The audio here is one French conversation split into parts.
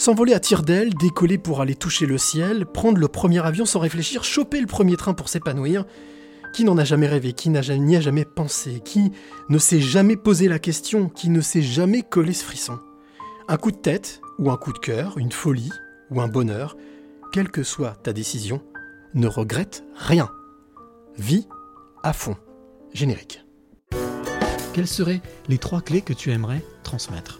S'envoler à tire d'aile, décoller pour aller toucher le ciel, prendre le premier avion sans réfléchir, choper le premier train pour s'épanouir. Qui n'en a jamais rêvé, qui n'y a jamais pensé, qui ne s'est jamais posé la question, qui ne s'est jamais collé ce frisson Un coup de tête, ou un coup de cœur, une folie, ou un bonheur, quelle que soit ta décision, ne regrette rien. Vis à fond. Générique. Quelles seraient les trois clés que tu aimerais transmettre?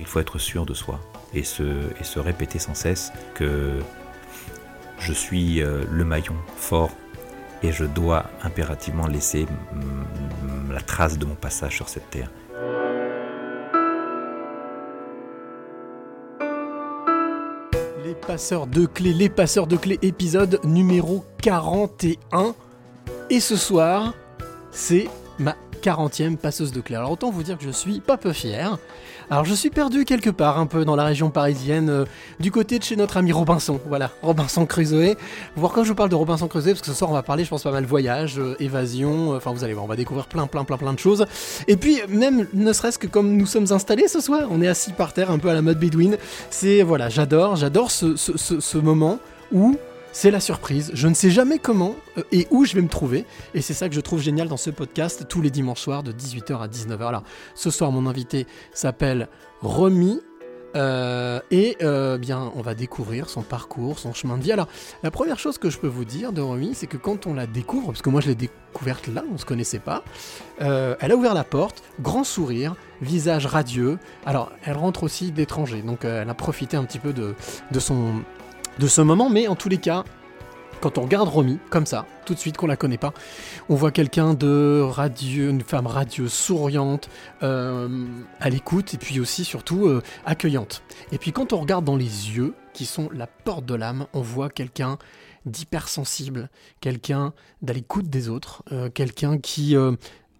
Il faut être sûr de soi et se, répéter sans cesse que je suis euh, le maillon fort et je dois impérativement laisser la trace de mon passage sur cette terre. Les passeurs de clés, les passeurs de clés, épisode numéro 41. Et ce soir, c'est ma 40e passeuse de clés. Alors autant vous dire que je suis pas peu fier. Alors je suis perdu quelque part, un peu dans la région parisienne, euh, du côté de chez notre ami Robinson. Voilà, Robinson Crusoe. Voir quand je vous parle de Robinson Crusoe, parce que ce soir on va parler, je pense pas mal voyage, euh, évasion. euh, Enfin vous allez voir, on va découvrir plein, plein, plein, plein de choses. Et puis même, ne serait-ce que comme nous sommes installés ce soir, on est assis par terre, un peu à la mode bédouine. C'est voilà, j'adore, j'adore ce, ce- moment où c'est la surprise. Je ne sais jamais comment euh, et où je vais me trouver. Et c'est ça que je trouve génial dans ce podcast tous les dimanches soirs de 18h à 19h. Alors, ce soir, mon invité s'appelle Romy. euh, et euh, bien, on va découvrir son parcours, son chemin de vie. Alors, la première chose que je peux vous dire de Romy, c'est que quand on la découvre, parce que moi je l'ai découverte là, on se connaissait pas, elle a ouvert la porte, grand sourire, visage radieux. Alors, elle rentre aussi d'étranger, donc elle a profité un petit peu de son de ce moment, mais en tous les cas, quand on regarde Romy, comme ça, tout de suite qu'on la connaît pas, on voit quelqu'un de radieux, une femme radieuse, souriante, euh, à l'écoute, et puis aussi surtout euh, accueillante. Et puis quand on regarde dans les yeux, qui sont la porte de l'âme, on voit quelqu'un d'hypersensible, quelqu'un d'à l'écoute des autres, euh, quelqu'un qui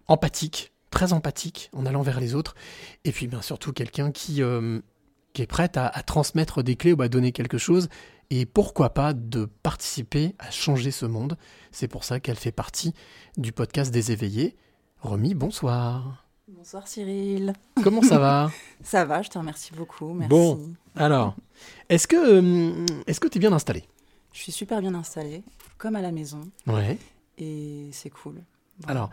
empathique, très empathique en allant vers les autres, et puis bien surtout quelqu'un qui est prête à transmettre des clés ou à donner quelque chose, et pourquoi pas de participer à changer ce monde. C'est pour ça qu'elle fait partie du podcast des éveillés. Romy, bonsoir. Bonsoir Cyril. Comment ça va Ça va, je te remercie beaucoup. Merci. Bon. Alors, est-ce que euh, est-ce que tu es bien installé Je suis super bien installée, comme à la maison, Ouais. et c'est cool. Voilà. Alors,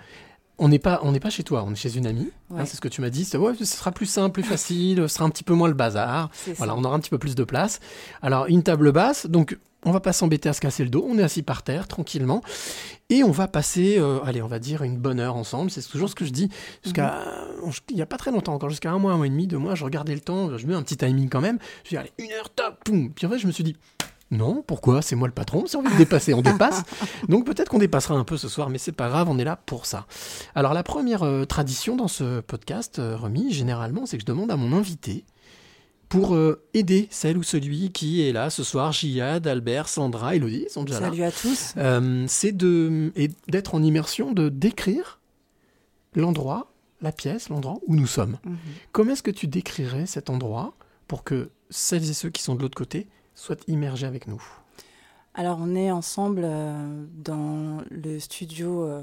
on n'est pas on n'est pas chez toi, on est chez une amie. hein, c'est ce que tu m'as dit. C'est- Ouais, ce sera plus simple, plus facile, ce sera un petit peu moins le bazar. Voilà, on aura un petit peu plus de place. Alors, une table basse, donc on va pas s'embêter à se casser le dos, on est assis par terre, tranquillement, et on va passer, euh, allez, on va dire une bonne heure ensemble, c'est toujours ce que je dis, jusqu'à, Mhm. il y a pas très longtemps encore, jusqu'à un mois, un mois et demi, deux mois, je regardais le temps, je mets un petit timing quand même, je dis, allez, une heure, top, poum, puis en fait, je me suis dit, non, pourquoi? C'est moi le patron, si on veut dépasser, on dépasse. Donc peut-être qu'on dépassera un peu ce soir, mais c'est pas grave, on est là pour ça. Alors la première euh, tradition dans ce podcast, euh, Remy, généralement, c'est que je demande à mon invité pour euh, aider celle ou celui qui est là ce soir, Jihad, Albert, Sandra, Elodie, ils sont déjà là. Salut à tous. C'est de et d'être en immersion, de décrire l'endroit, la pièce, l'endroit où nous sommes. Mhm. Comment est-ce que tu décrirais cet endroit pour que celles et ceux qui sont de l'autre côté soient immergés avec nous Alors, on est ensemble euh, dans le studio euh,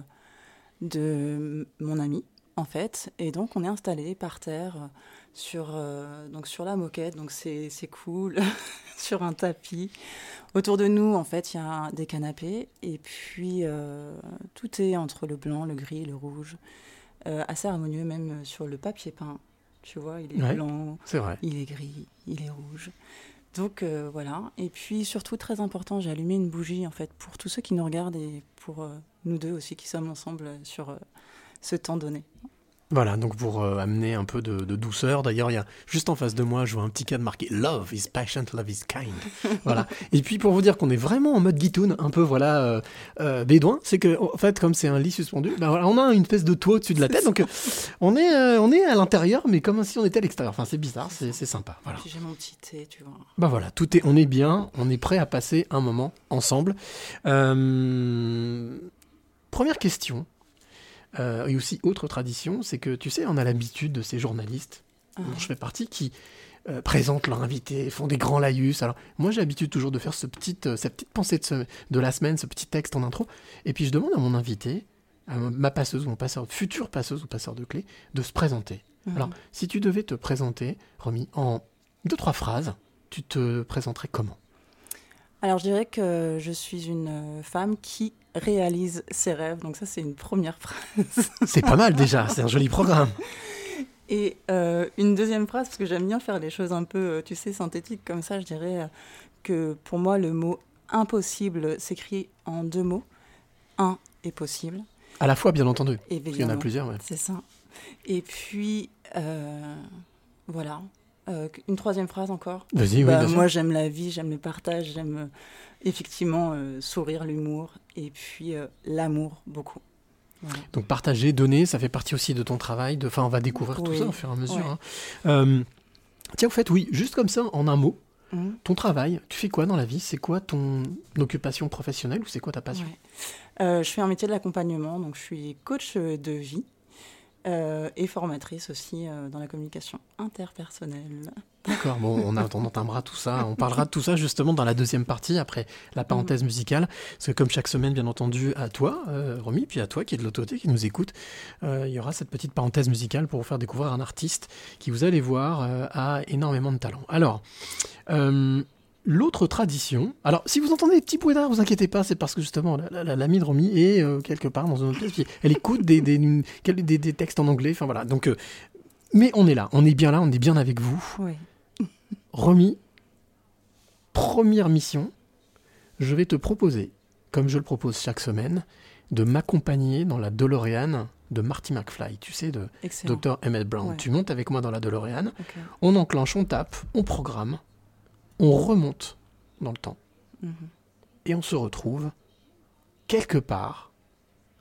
de mon ami, en fait, et donc on est installé par terre euh, sur, euh, donc sur la moquette, donc c'est c'est cool, sur un tapis. Autour de nous, en fait, il y a des canapés, et puis tout est entre le blanc, le gris, le rouge, assez harmonieux, même sur le papier peint. Tu vois, il est Ouais. blanc, vrai. il est gris, il est rouge. Donc euh, voilà. Et puis surtout très important, j'ai allumé une bougie en fait pour tous ceux qui nous regardent et pour euh, nous deux aussi qui sommes ensemble sur euh, ce temps donné. Voilà, donc pour euh, amener un peu de, de douceur. D'ailleurs, il y a juste en face de moi, je vois un petit cadre marqué Love is patient, love is kind. voilà. Et puis pour vous dire qu'on est vraiment en mode guitoun, un peu voilà euh, euh, bédouin, c'est que en fait, comme c'est un lit suspendu, ben voilà, on a une espèce de toit au-dessus de la tête, donc euh, on est euh, on est à l'intérieur, mais comme si on était à l'extérieur. Enfin, c'est bizarre, c'est sympa. Voilà. J'ai mon petit thé, tu vois. Bah voilà, tout est, on est bien, on est prêt à passer un moment ensemble. Euh, première question, euh, et aussi autre tradition, c'est que tu sais, on a l'habitude de ces journalistes, Ah. dont je fais partie, qui euh, présentent leurs invités, font des grands laïus. Alors moi, j'ai l'habitude toujours de faire ce petit, euh, cette petite pensée de, ce- de la semaine, ce petit texte en intro, et puis je demande à mon invité, à ma passeuse ou mon passeur, future passeuse ou passeur de clés, de se présenter. Mhm. Alors, si tu devais te présenter, Romy, en deux, trois phrases, tu te présenterais comment? Alors, je dirais que je suis une femme qui réalise ses rêves. Donc, ça, c'est une première phrase. C'est pas mal déjà, c'est un joli programme. Et euh, une deuxième phrase, parce que j'aime bien faire les choses un peu, euh, tu sais, synthétiques comme ça, je dirais euh, que pour moi, le mot impossible s'écrit en deux mots. Un est possible, À la fois, bien entendu. Qu'il y en a plusieurs, ouais. C'est ça. Et puis, euh, voilà. Euh, une troisième phrase encore. Vas-y, oui, Bah, moi, j'aime la vie, j'aime le partage, j'aime effectivement euh, sourire, l'humour, et puis euh, l'amour, beaucoup. Voilà. Donc partager, donner, ça fait partie aussi de ton travail. De... Enfin, on va découvrir tout ça au fur et à mesure. Ouais. hein. Euh, tiens, au fait, oui, juste comme ça, en un mot, Mhm. ton travail, tu fais quoi dans la vie? C'est quoi ton occupation professionnelle ou c'est quoi ta passion? Ouais. Je fais un métier de l'accompagnement, donc je suis coach de vie euh, et formatrice aussi euh, dans la communication interpersonnelle. D'accord, bon, on, a, on entamera tout ça. On parlera de tout ça justement dans la deuxième partie, après la parenthèse musicale. Parce que comme chaque semaine, bien entendu, à toi, euh, Romy, puis à toi qui est de l'autre côté, qui nous écoute, euh, il y aura cette petite parenthèse musicale pour vous faire découvrir un artiste qui, vous allez voir, a énormément de talent. Alors, l'autre tradition... Alors, si vous entendez des petits bruits vous inquiétez pas, c'est parce que justement, la- la- la- de Romy est euh, quelque part dans une autre pièce, puis elle écoute des, des, des, textes en anglais, enfin voilà. Donc... euh, mais on est là, on est bien là, on est bien avec vous. Oui. Romy, première mission, je vais te proposer, comme je le propose chaque semaine, de m'accompagner dans la DeLorean de Marty McFly, tu sais, de Excellent. Dr. Emmett Brown. Ouais. Tu montes avec moi dans la DeLorean, on enclenche, on tape, on programme, on remonte dans le temps Mhm. et on se retrouve quelque part,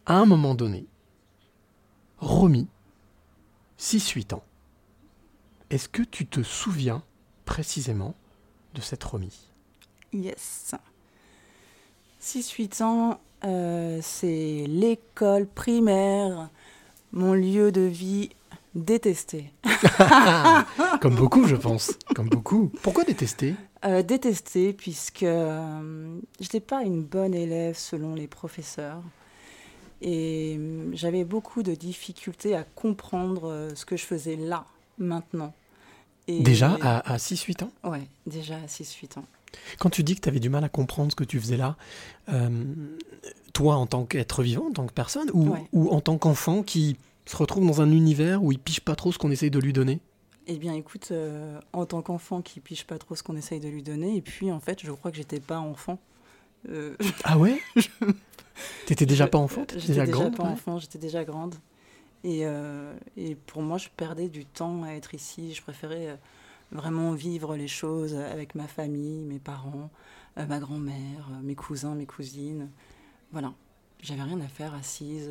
à un moment donné, Romy, 6-8 ans. Est-ce que tu te souviens précisément de cette Romy Yes. 6-8 ans, euh, c'est l'école primaire, mon lieu de vie détesté. Comme beaucoup, je pense. Comme beaucoup. Pourquoi détester? Euh, détesté puisque euh, j'étais pas une bonne élève selon les professeurs et euh, j'avais beaucoup de difficultés à comprendre euh, ce que je faisais là, maintenant. Et- Déjà à, 6-8 ans? Ouais, déjà à 6-8 ans. Quand tu dis que tu avais du mal à comprendre ce que tu faisais là, toi en tant qu'être vivant, en tant que personne, ou, Ouais. ou en tant qu'enfant qui se retrouve dans un univers où il pige pas trop ce qu'on essaye de lui donner Eh bien, écoute, euh, en tant qu'enfant qui pige pas trop ce qu'on essaye de lui donner, et puis en fait, je crois que j'étais pas enfant. Euh, Ah ouais? T'étais déjà je- pas enfant? J'étais déjà déjà, grande? pas ouais enfant, j'étais déjà grande. Et, euh, et pour moi, je perdais du temps à être ici. Je préférais vraiment vivre les choses avec ma famille, mes parents, ma grand-mère, mes cousins, mes cousines. Voilà. J'avais rien à faire assise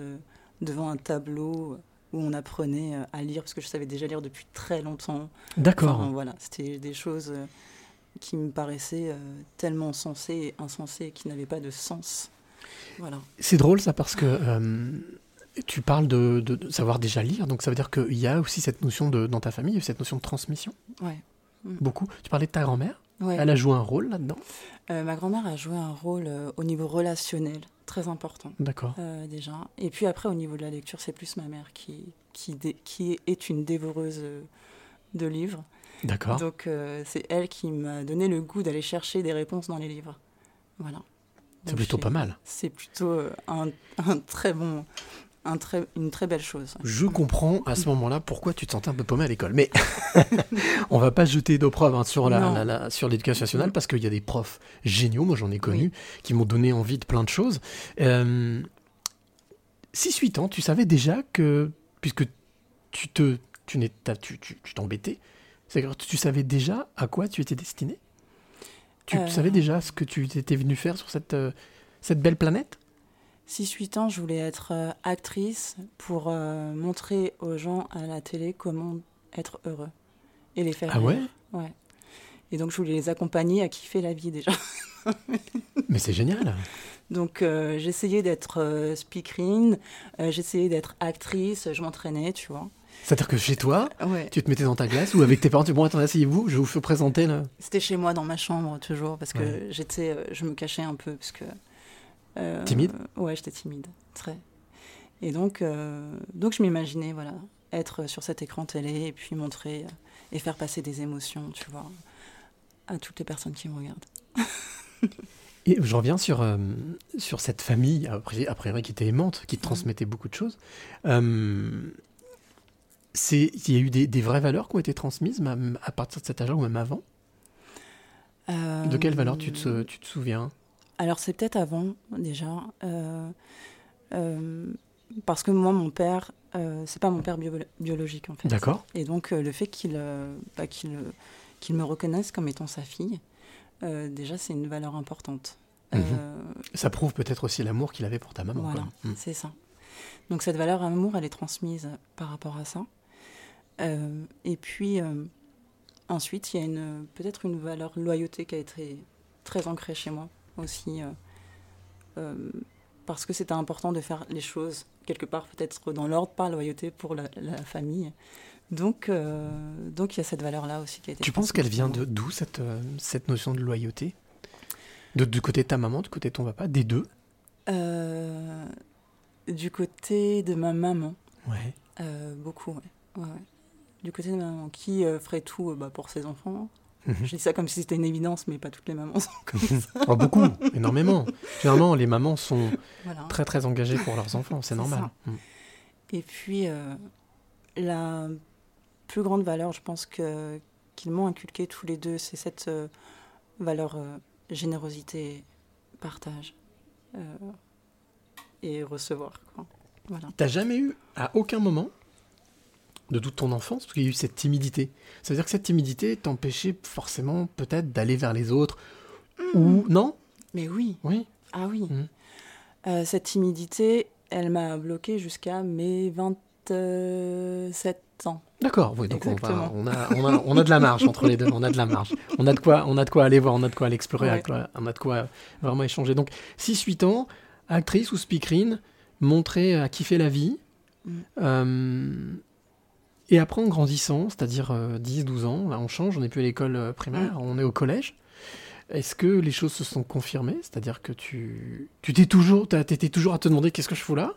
devant un tableau où on apprenait euh, à lire, parce que je savais déjà lire depuis très longtemps. D'accord. Enfin, voilà, c'était des choses euh, qui me paraissaient euh, tellement sensées et insensées qui n'avaient pas de sens. Voilà. C'est drôle ça parce que euh, tu parles de, de- de savoir déjà lire, donc ça veut dire qu'il y a aussi cette notion de, dans ta famille, cette notion de transmission, Ouais. beaucoup. Tu parlais de ta grand-mère, Ouais. elle a joué un rôle là-dedans Euh, ma grand-mère a joué un rôle euh, au niveau relationnel très important D'accord. euh, déjà. Et puis après, au niveau de la lecture, c'est plus ma mère qui, qui, qui est une dévoreuse de livres. D'accord. Donc c'est elle qui m'a donné le goût d'aller chercher des réponses dans les livres. Voilà. C'est plutôt pas mal. C'est plutôt un, un très bon, un très, une très belle chose. Je comprends à ce moment-là pourquoi tu te sentais un peu paumé à l'école. Mais on va pas jeter d'opprobre hein, sur la- Non. la- la- sur l'éducation nationale parce qu'il y a des profs géniaux, moi j'en ai connu, qui m'ont donné envie de plein de choses. Euh, 6-8 ans, tu savais déjà que, puisque tu te, tu t'as- tu, tu, tu t'embêtais. C'est-à-dire tu savais déjà à quoi tu étais destiné? Tu Euh. savais déjà ce que tu étais venu faire sur cette, euh, cette belle planète? 6-8 ans, je voulais être euh, actrice pour euh, montrer aux gens à la télé comment être heureux et les faire Ah ouais. Ouais. Et donc, je voulais les accompagner à kiffer la vie déjà. Mais c'est génial. Donc, euh, j'essayais d'être euh, speakerine, j'essayais d'être actrice, je m'entraînais, tu vois. C'est-à-dire que chez toi, Ouais. tu te mettais dans ta glace ou avec tes parents, tu dis bon, attendez, asseyez-vous, je vais vous fais présenter le. C'était chez moi dans ma chambre toujours parce que Ouais. j'étais, je me cachais un peu parce que. Euh, Timide Ouais, j'étais timide, très. Et donc, euh, donc je m'imaginais voilà être sur cet écran télé et puis montrer euh, et faire passer des émotions, tu vois, à toutes les personnes qui me regardent. Et je reviens sur, euh, sur cette famille, a priori, qui était aimante, qui te transmettait beaucoup de choses. Euh, Il y a eu des, des vraies valeurs qui ont été transmises, même à partir de cet âge-là ou même avant? De quelles valeurs tu te, tu te souviens? Alors c'est peut-être avant déjà, euh, euh, parce que moi mon père, euh, c'est pas mon père bio- biologique en fait. D'accord. Et donc le fait qu'il bah, qu'il qu'il me reconnaisse comme étant sa fille, déjà c'est une valeur importante. Mhm. Ça prouve peut-être aussi l'amour qu'il avait pour ta maman. voilà. Mm. c'est ça. Donc cette valeur amour, elle est transmise par rapport à ça. Et puis ensuite, il y a une peut-être une valeur loyauté qui a été très ancrée chez moi aussi, euh, euh, parce que c'était important de faire les choses quelque part peut-être dans l'ordre, par loyauté pour la, la famille. Donc, euh, donc il y a cette valeur-là aussi qui a été. Tu penses qu'elle vient de d'où cette, euh, cette notion de loyauté? De, Du côté de ta maman, du côté de ton papa, des deux? Euh, Du côté de ma maman. Ouais. Beaucoup, ouais. Ouais, ouais. Du côté de ma maman, qui ferait tout bah, pour ses enfants. Mhm. Je dis ça comme si c'était une évidence, mais pas toutes les mamans sont comme ça. Oh, beaucoup, énormément. Généralement, les mamans sont Voilà. très très engagées pour leurs enfants, c'est normal. Mm. Et puis, euh, la plus grande valeur, je pense que qu'ils m'ont inculqué tous les deux, c'est cette euh, valeur euh, générosité, partage et recevoir. Quoi. Voilà. T'as jamais eu, à aucun moment, de toute ton enfance, parce qu'il y a eu cette timidité. Ça veut dire que cette timidité t'empêchait forcément peut-être d'aller vers les autres ou non? Mais oui, Oui. ah oui. Mhm. Euh, cette timidité, elle m'a bloquée jusqu'à mes 27 ans. D'accord. Oui, donc on, va- Exactement. on a, on, a, on a de la marge entre les deux. On a de la marge. On a de quoi, on a de quoi aller voir, on a de quoi aller explorer, Ouais. on a de quoi vraiment échanger. Donc 6-8 ans, actrice ou speakerine, montrer à kiffer la vie. Mhm. Euh, et après, en grandissant, c'est-à-dire 10-12 ans, là on change, on n'est plus à l'école euh, primaire, on est au collège. Est-ce que les choses se sont confirmées? C'est-à-dire que tu tu t'es toujours, t'étais toujours à te demander qu'est-ce que je fous là?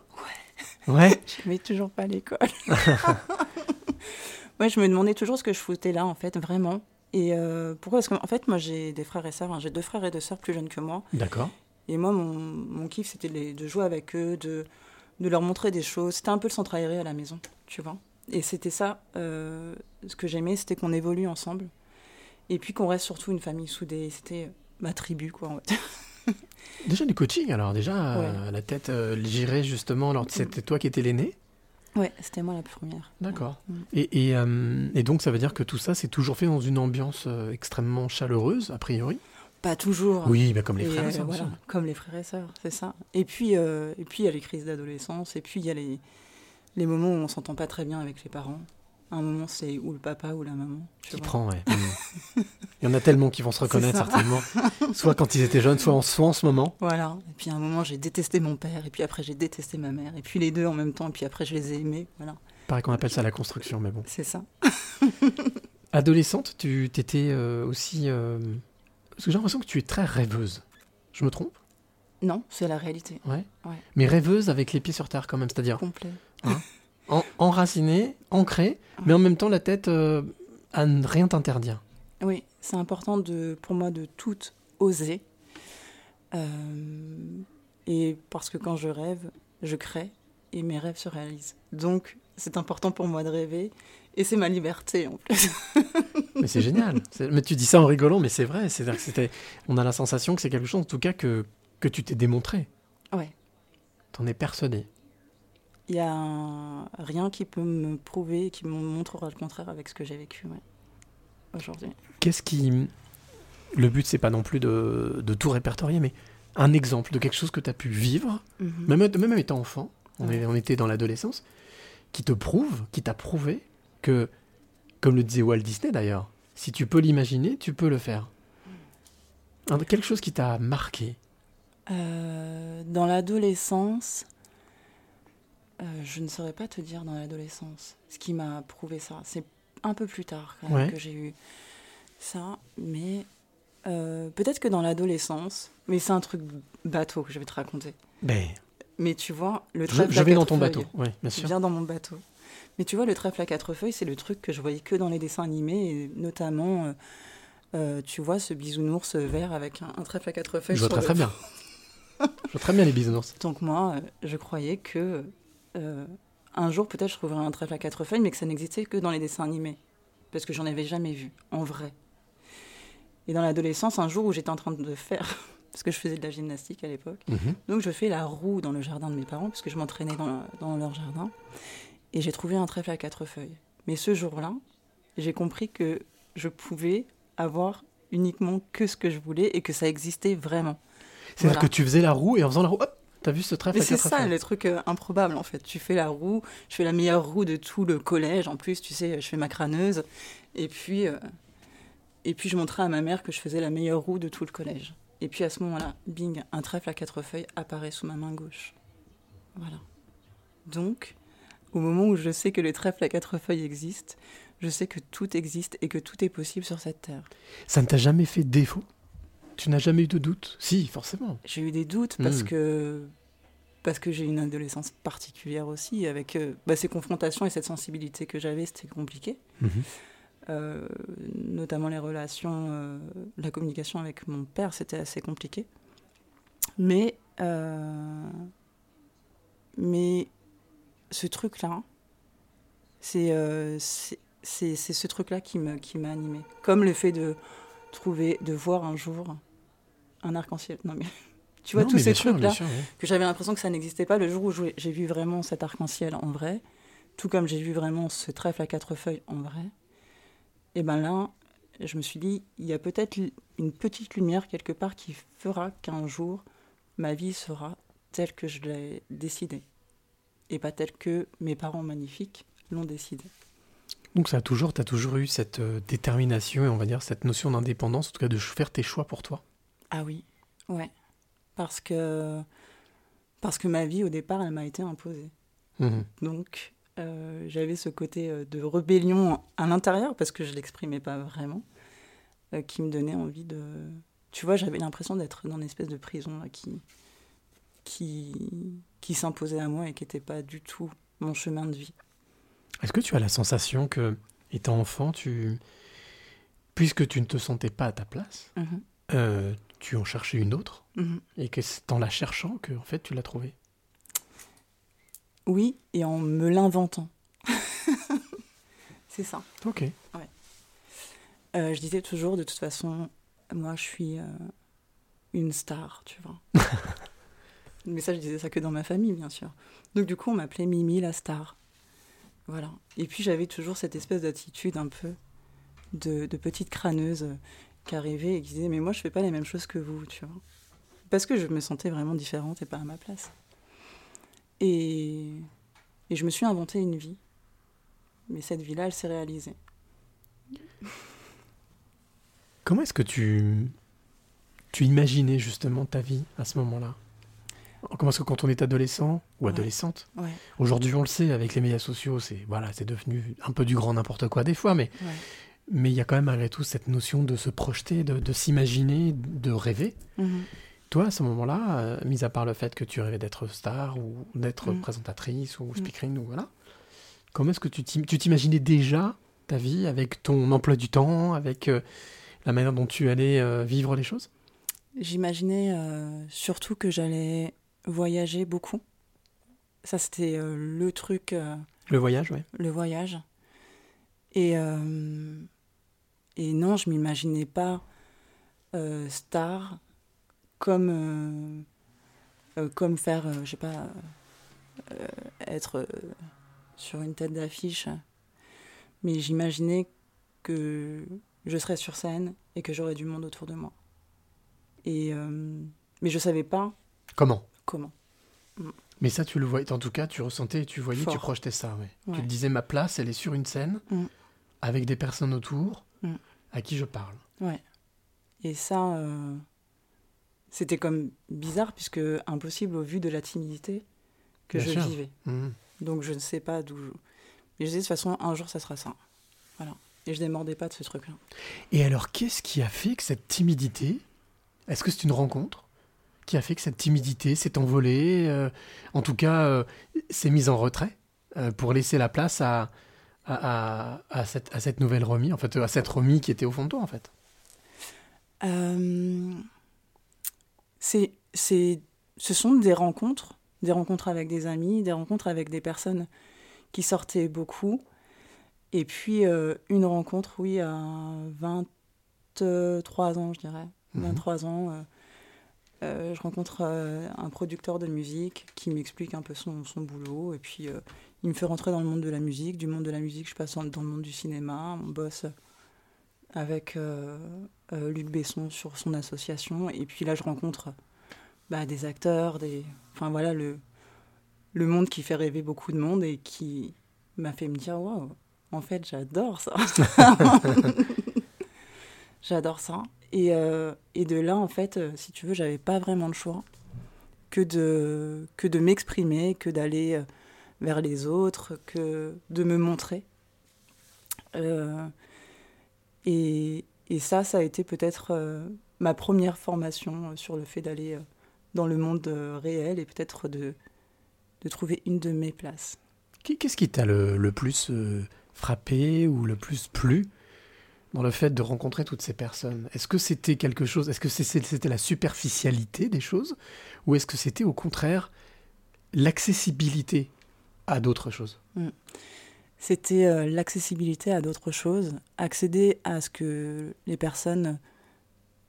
Ouais. Ouais. Je vais toujours pas à l'école. ouais, je me demandais toujours ce que je foutais là, en fait, vraiment. Et euh, pourquoi? Parce qu'en fait, moi, j'ai des frères et sœurs. hein. J'ai deux frères et deux sœurs plus jeunes que moi. D'accord. Et moi, mon, mon kiff, c'était de jouer avec eux, de, de leur montrer des choses. C'était un peu le centre aéré à la maison, tu vois. Et c'était ça, euh, ce que j'aimais, c'était qu'on évolue ensemble. Et puis qu'on reste surtout une famille soudée. C'était ma tribu, quoi, en fait. Déjà du coaching, alors déjà Ouais. euh, à la tête, euh, j'irais justement, alors c'était toi qui étais l'aîné Ouais, c'était moi la première. D'accord. Mm. Et, et, euh, et donc ça veut dire que tout ça c'est toujours fait dans une ambiance extrêmement chaleureuse, a priori? Pas toujours. Oui, bah, comme les Et, frères et sœurs. comme les frères et sœurs, c'est ça. Et puis, euh, et puis il y a les crises d'adolescence, et puis il y a les, les moments où on s'entend pas très bien avec les parents. Un moment, c'est ou le papa ou la maman. tu Qui vois. prend, ouais. Il y en a tellement qui vont se reconnaître certainement, soit quand ils étaient jeunes, soit en, soit en ce moment. Voilà. Et puis à un moment, j'ai détesté mon père, et puis après, j'ai détesté ma mère, et puis les deux en même temps, et puis après, je les ai aimés. Voilà, Pareil qu'on appelle ça la construction, mais bon. c'est ça. Adolescente, tu t'étais euh, aussi... euh, Parce que j'ai l'impression que tu es très rêveuse. Je me trompe? Non, c'est la réalité. Ouais. Ouais. Mais rêveuse avec les pieds sur terre quand même, c'est-à-dire Complet. En, enracinée, ancrée, mais en même temps la tête euh, à ne rien t'interdire. Oui, c'est important de, pour moi de tout oser. Euh, et parce que quand je rêve, je crée et mes rêves se réalisent. Donc, c'est important pour moi de rêver et c'est ma liberté en plus. Mais c'est génial. C'est- Mais tu dis ça en rigolant, mais c'est vrai. C'était, on a la sensation que c'est quelque chose, en tout cas, que, que tu t'es démontré. Ouais. T'en es persuadé. Il y a rien qui peut me prouver, qui me montrera le contraire avec ce que j'ai vécu ouais, aujourd'hui. Qu'est-ce qui. Le but, c'est pas non plus de, de tout répertorier, mais un exemple de quelque chose que tu as pu vivre, Mhm. même, même étant enfant, on, Ouais. est- on était dans l'adolescence, qui te prouve, qui t'a prouvé que, comme le disait Walt Disney d'ailleurs, si tu peux l'imaginer, tu peux le faire. Quelque chose qui t'a marqué. Euh, dans l'adolescence, euh, je ne saurais pas te dire dans l'adolescence ce qui m'a prouvé ça. C'est un peu plus tard quand même Ouais. que j'ai eu ça, mais euh, peut-être que dans l'adolescence, mais c'est un truc bateau que je vais te raconter. Ben, Mais tu vois, le trèfle je à vais dans quatre ton feuilles. bateau, bien viens dans mon bateau. Mais tu vois, le trèfle à quatre feuilles, c'est le truc que je voyais que dans les dessins animés, et notamment, euh, tu vois, ce bisounours vert avec un, un trèfle à quatre feuilles. Je vois très le très bien. je vois très bien les bisounours. donc moi, je croyais que euh, un jour peut-être je trouverais un trèfle à quatre feuilles, mais que ça n'existait que dans les dessins animés, parce que j'en avais jamais vu en vrai. Et dans l'adolescence, un jour où j'étais en train de faire, parce que je faisais de la gymnastique à l'époque, Mhm. donc je fais la roue dans le jardin de mes parents, parce que je m'entraînais dans, dans leur jardin, et j'ai trouvé un trèfle à quatre feuilles. Mais ce jour-là, j'ai compris que je pouvais avoir uniquement que ce que je voulais et que ça existait vraiment. C'est-à-dire Voilà. que tu faisais la roue et en faisant la roue, hop, t'as vu ce trèfle Mais à c'est ça le truc euh, improbable en fait. Tu fais la roue, je fais la meilleure roue de tout le collège. En plus, tu sais, je fais ma crâneuse. Et puis, euh, et puis je montrais à ma mère que je faisais la meilleure roue de tout le collège. Et puis à ce moment-là, bing, un trèfle à quatre feuilles apparaît sous ma main gauche. Voilà. Donc, au moment où je sais que le trèfle à quatre feuilles existe, je sais que tout existe et que tout est possible sur cette terre. Ça ne t'a jamais fait défaut? Tu n'as jamais eu de doute? Si, forcément. J'ai eu des doutes parce Mm. que parce que j'ai une adolescence particulière aussi avec euh, bah, ces confrontations et cette sensibilité que j'avais, c'était compliqué. Mhm. Euh, notamment les relations, euh, la communication avec mon père, c'était assez compliqué. Mais mais ce truc-là, c'est c'est ce truc-là qui me qui m'a animé. Comme le fait de trouver, de voir un jour un arc-en-ciel. Non mais tu vois Non, tous ces trucs-là oui. que j'avais l'impression que ça n'existait pas le jour où j'ai vu vraiment cet arc-en-ciel en vrai, tout comme j'ai vu vraiment ce trèfle à quatre feuilles en vrai. Et ben là, je me suis dit, il y a peut-être une petite lumière quelque part qui fera qu'un jour ma vie sera telle que je l'ai décidée et pas telle que mes parents magnifiques l'ont décidée. Donc ça a toujours, t'as toujours eu cette euh, détermination et on va dire cette notion d'indépendance, en tout cas de faire tes choix pour toi. Ah oui, ouais, parce que parce que ma vie au départ, elle m'a été imposée. Mhm. Donc, euh, j'avais ce côté euh, de rébellion à l'intérieur, parce que je l'exprimais pas vraiment, euh, qui me donnait envie de... Tu vois, j'avais l'impression d'être dans une espèce de prison là, qui, qui, qui s'imposait à moi et qui n'était pas du tout mon chemin de vie. Est-ce que tu as la sensation que, étant enfant, tu, puisque tu ne te sentais pas à ta place, Mhm, euh, tu en cherchais une autre mhm. et que c'est en la cherchant que en fait tu l'as trouvée Oui, et en me l'inventant. C'est ça. Ok. Euh, je disais toujours, de toute façon, moi, je suis euh, une star, tu vois. Mais ça, je disais ça que dans ma famille, bien sûr. Donc, du coup, on m'appelait Mimi la star. Voilà. Et puis, j'avais toujours cette espèce d'attitude un peu de, de petite crâneuse qui arrivait et qui disait Mais moi, je fais pas les mêmes choses que vous, tu vois. Parce que je me sentais vraiment différente et pas à ma place. Et, et je me suis inventé une vie. Mais cette vie-là, elle s'est réalisée. Comment est-ce que tu, tu imaginais justement ta vie à ce moment-là? Comment est-ce que quand on est adolescent ou Ouais. adolescente, Ouais. aujourd'hui on le sait avec les médias sociaux, c'est voilà, c'est devenu un peu du grand n'importe quoi des fois, mais Ouais. Mais il y a quand même malgré tout cette notion de se projeter, de, de s'imaginer, de rêver. Mhm. Toi, à ce moment-là, euh, mis à part le fait que tu rêvais d'être star ou d'être Mm. présentatrice ou speakerine ou voilà, comment est-ce que tu t'im- tu t'imaginais déjà ta vie avec ton emploi du temps, avec euh, la manière dont tu allais euh, vivre les choses? J'imaginais surtout que j'allais voyager beaucoup. Ça, c'était le truc, Le voyage, ouais. le voyage. Et, et non, je m'imaginais pas euh, star comme, euh, euh, comme faire, je sais pas, être sur une tête d'affiche, mais j'imaginais que je serais sur scène et que j'aurais du monde autour de moi. Et, mais je savais pas Comment? comment. Mais ça, tu le voyais. En tout cas, tu ressentais, tu voyais, tu projetais ça. Ouais. Tu te disais, ma place, elle est sur une scène, Mm. avec des personnes autour, Mm. à qui je parle. Ouais. Et ça, euh, c'était comme bizarre puisque impossible au vu de la timidité que Bien je sûr. vivais. Mm. Donc je ne sais pas d'où. Mais je disais de toute façon, un jour ça sera ça. Voilà. Et je démordais pas de ce truc-là. Et alors, qu'est-ce qui a fait que cette timidité, est-ce que c'est une rencontre qui a fait que cette timidité s'est envolée, euh, en tout cas, euh, s'est mise en retrait euh, pour laisser la place à, à, à- à cette, à cette nouvelle Romy, en fait, à cette Romy qui était au fond de toi, en fait Euh, c'est, c'est, ce sont des rencontres, des rencontres avec des amis, des rencontres avec des personnes qui sortaient beaucoup. Et puis euh, une rencontre, oui, à 23 ans, je dirais. Mhm. 23 ans, euh, euh, je rencontre euh, un producteur de musique qui m'explique un peu son, son boulot. Et puis euh, il me fait rentrer dans le monde de la musique. Du monde de la musique, je passe dans le monde du cinéma. On bosse avec euh, euh, Luc Besson sur son association. Et puis là, je rencontre bah, des acteurs, des... enfin voilà, le, le monde qui fait rêver beaucoup de monde et qui m'a fait me dire waouh, en fait, j'adore ça. j'adore ça. Et, euh, et de là, en fait, euh, si tu veux, j'avais pas vraiment le choix que de, que de m'exprimer, que d'aller vers les autres, que de me montrer. Euh, et, et ça, ça a été peut-être euh, ma première formation euh, sur le fait d'aller dans le monde réel et peut-être de, de trouver une de mes places. Qu'est-ce qui t'a le, le plus frappé ou le plus plu dans le fait de rencontrer toutes ces personnes? Est-ce que c'était quelque chose, est-ce que c'était la superficialité des choses? Ou est-ce que c'était au contraire l'accessibilité à d'autres choses C'était euh, l'accessibilité à d'autres choses, accéder à ce que les personnes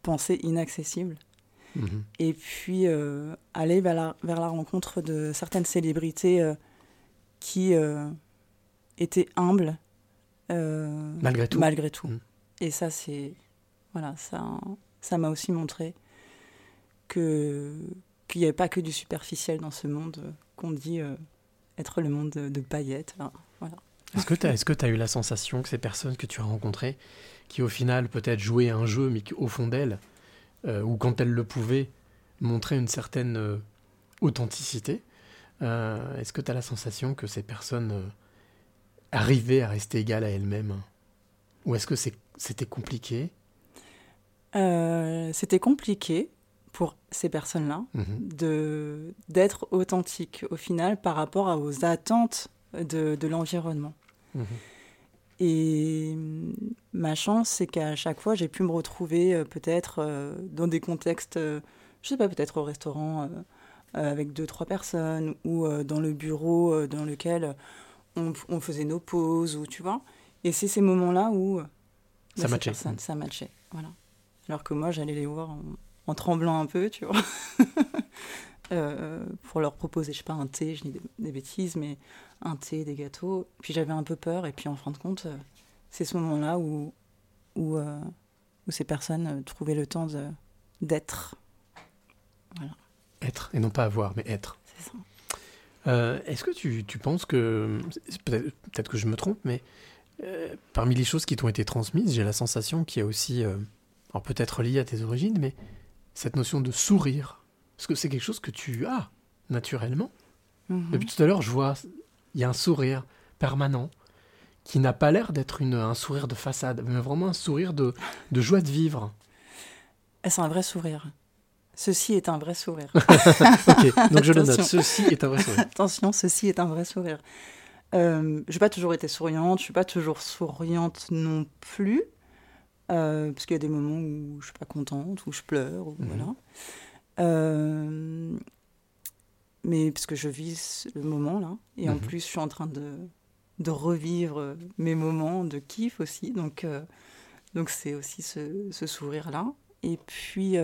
pensaient inaccessible, Mhm. et puis euh, aller vers la, vers la rencontre de certaines célébrités euh, qui étaient humbles Malgré tout. malgré tout. Mm. Et ça, c'est voilà, ça, ça m'a aussi montré que qu'il n'y avait pas que du superficiel dans ce monde qu'on dit être le monde de, de paillettes. hein, voilà. Est-ce que tu as, que t'as eu la sensation que ces personnes que tu as rencontrées, qui au final peut-être jouaient un jeu, mais qui au fond d'elles, euh, ou quand elles le pouvaient, montraient une certaine euh, authenticité, euh, est-ce que tu as la sensation que ces personnes arrivaient à rester égales à elles-mêmes? Ou est-ce que c'était compliqué? C'était compliqué pour ces personnes-là Mhm. de d'être authentiques au final par rapport aux attentes de, de l'environnement. Mhm. Et hum, ma chance, c'est qu'à chaque fois, j'ai pu me retrouver euh, peut-être euh, dans des contextes, euh, je sais pas, peut-être au restaurant euh, avec deux, trois personnes ou dans le bureau dans lequel on, on faisait nos pauses, ou tu vois. Et c'est ces moments-là où Ça ces matchait. ça matchait. Voilà. Alors que moi, j'allais les voir en, en tremblant un peu, tu vois. Euh, pour leur proposer, je sais pas, un thé, je dis des, des bêtises, mais un thé, des gâteaux. Puis j'avais un peu peur, et puis en fin de compte, euh, c'est ce moment-là où, où, euh, où ces personnes trouvaient le temps de- d'être. Être, et non pas avoir, mais être. C'est ça. Est-ce que tu, tu penses que, peut-être que je me trompe, mais parmi les choses qui t'ont été transmises, j'ai la sensation qu'il y a aussi, alors peut-être lié à tes origines, mais cette notion de sourire. Est-ce que c'est quelque chose que tu as naturellement Mhm. Depuis tout à l'heure, je vois, il y a un sourire permanent qui n'a pas l'air d'être une- un sourire de façade, mais vraiment un sourire de, de joie de vivre. C'est un vrai sourire? Ceci est un vrai sourire. Ok, donc je le note. Ceci est un vrai sourire. Attention, ceci est un vrai sourire. Euh, je n'ai pas toujours été souriante, je suis pas toujours souriante non plus, euh, parce qu'il y a des moments où je suis pas contente, où je pleure, ou Mhm. voilà. Euh, mais parce que je vis le moment là, et en Mhm. plus je suis en train de, de revivre mes moments de kiff aussi, donc euh, donc c'est aussi ce, ce sourire là. Et puis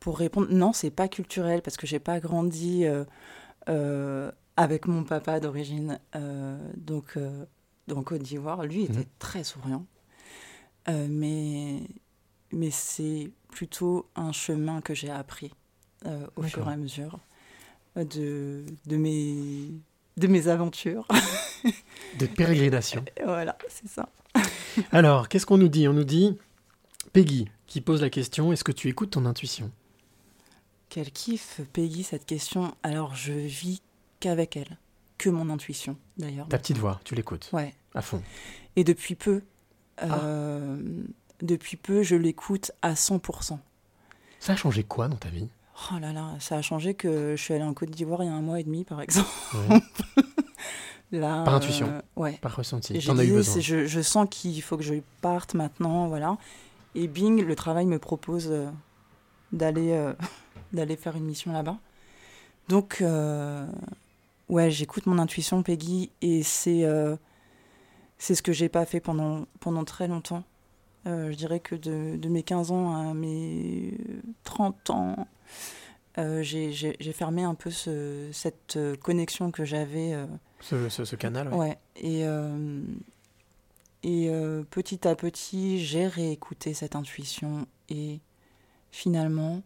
pour répondre, non, c'est pas culturel parce que j'ai pas grandi avec mon papa d'origine donc en Côte d'Ivoire. Lui était Mhm. très souriant, Euh, mais mais c'est plutôt un chemin que j'ai appris euh, au fur et à mesure euh, de de mes de mes aventures. De pérégrination. voilà, c'est ça. Alors, qu'est-ce qu'on nous dit? On nous dit Peggy qui pose la question est-ce que tu écoutes ton intuition? Quel kiff, Peggy, cette question. Alors, je vis qu'avec elle, que mon intuition, d'ailleurs. Ta petite voix, tu l'écoutes Ouais. à fond. Et depuis peu, Ah. euh, depuis peu, je l'écoute à 100%. Ça a changé quoi dans ta vie? Oh là là, ça a changé que je suis allée en Côte d'Ivoire il y a un mois et demi, par exemple. Ouais. Là, Par intuition. euh, ouais. Par ressenti J'ai T'en as eu besoin Je, je sens qu'il faut que je parte maintenant, voilà. Et bing, le travail me propose euh, d'aller euh, d'aller faire une mission là-bas. Donc, euh, ouais, j'écoute mon intuition, Peggy, et c'est euh, c'est ce que j'ai pas fait pendant, pendant très longtemps. Euh, je dirais que de, de mes 15 ans à mes 30 ans, euh, j'ai fermé un peu ce- cette connexion que j'avais. euh, ce, ce- ce canal. ouais. Ouais, et, et petit à petit, j'ai réécouté cette intuition et finalement,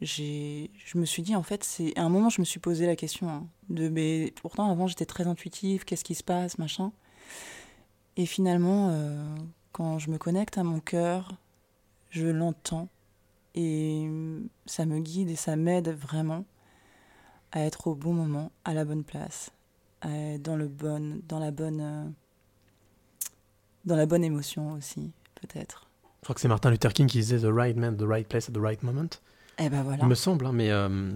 je me suis dit, en fait, à un moment, je me suis posé la question hein, de, mais pourtant, avant, j'étais très intuitive, qu'est-ce qui se passe, machin. Et finalement, euh, quand je me connecte à mon cœur, je l'entends et ça me guide et ça m'aide vraiment à être au bon moment, à la bonne place, à être dans le bon, dans la bonne, euh, dans la bonne émotion aussi, peut-être. Je crois que c'est Martin Luther King qui disait The right man, the right place at the right moment. Eh ben voilà. Il me semble, hein, mais euh,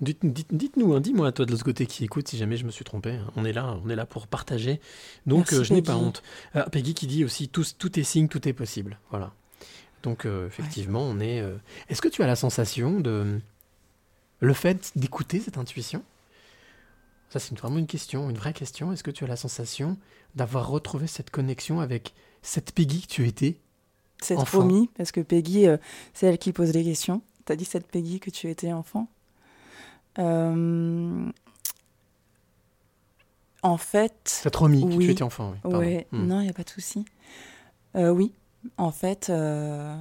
dites, dites- dites-nous, hein, dis-moi toi de l'autre côté qui écoute si jamais je me suis trompé. hein. On est là, on est là pour partager. Donc euh, je n'ai pas honte. Ah, Peggy qui dit aussi tout, tout est signe, tout est possible. Voilà. Donc euh, effectivement, on est. Est-ce que tu as la sensation de le fait d'écouter cette intuition? Ça c'est vraiment une question, une vraie question. Est-ce que tu as la sensation d'avoir retrouvé cette connexion avec cette Peggy que tu étais C'est enfant? promis, parce que Peggy, euh, c'est elle qui pose les questions. T'as dit cette Peggy que tu étais enfant Euh, En fait, Cette remis que tu étais enfant. Oui. Ouais, Hmm. non, il n'y a pas de souci. Euh, oui, en fait, euh,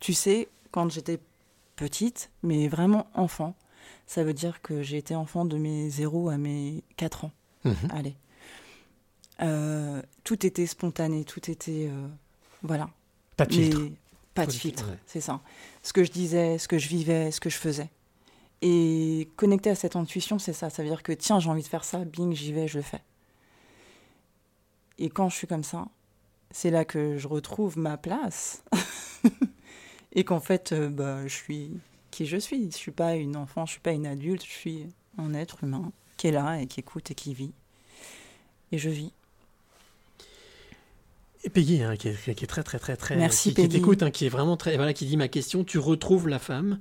tu sais, quand j'étais petite, mais vraiment enfant, ça veut dire que j'ai été enfant de mes 0 à mes 4 ans. Mhm. Allez. Euh, tout était spontané, tout était. euh, voilà. Pas de filtre. Mais pas de filtre, ouais. c'est ça. Ce que je disais, ce que je vivais, ce que je faisais. Et connecté à cette intuition, c'est ça. Ça veut dire que tiens, j'ai envie de faire ça, bing, j'y vais, je le fais. Et quand je suis comme ça, c'est là que je retrouve ma place. et qu'en fait, euh, bah, je suis qui je suis. Je suis pas une enfant, je suis pas une adulte, je suis un être humain qui est là et qui écoute et qui vit. Et je vis. Et Peggy, hein, qui, est, qui est très très très très. Merci, qui, qui t'écoute, hein, qui est vraiment très. Voilà, qui dit ma question. Tu retrouves la femme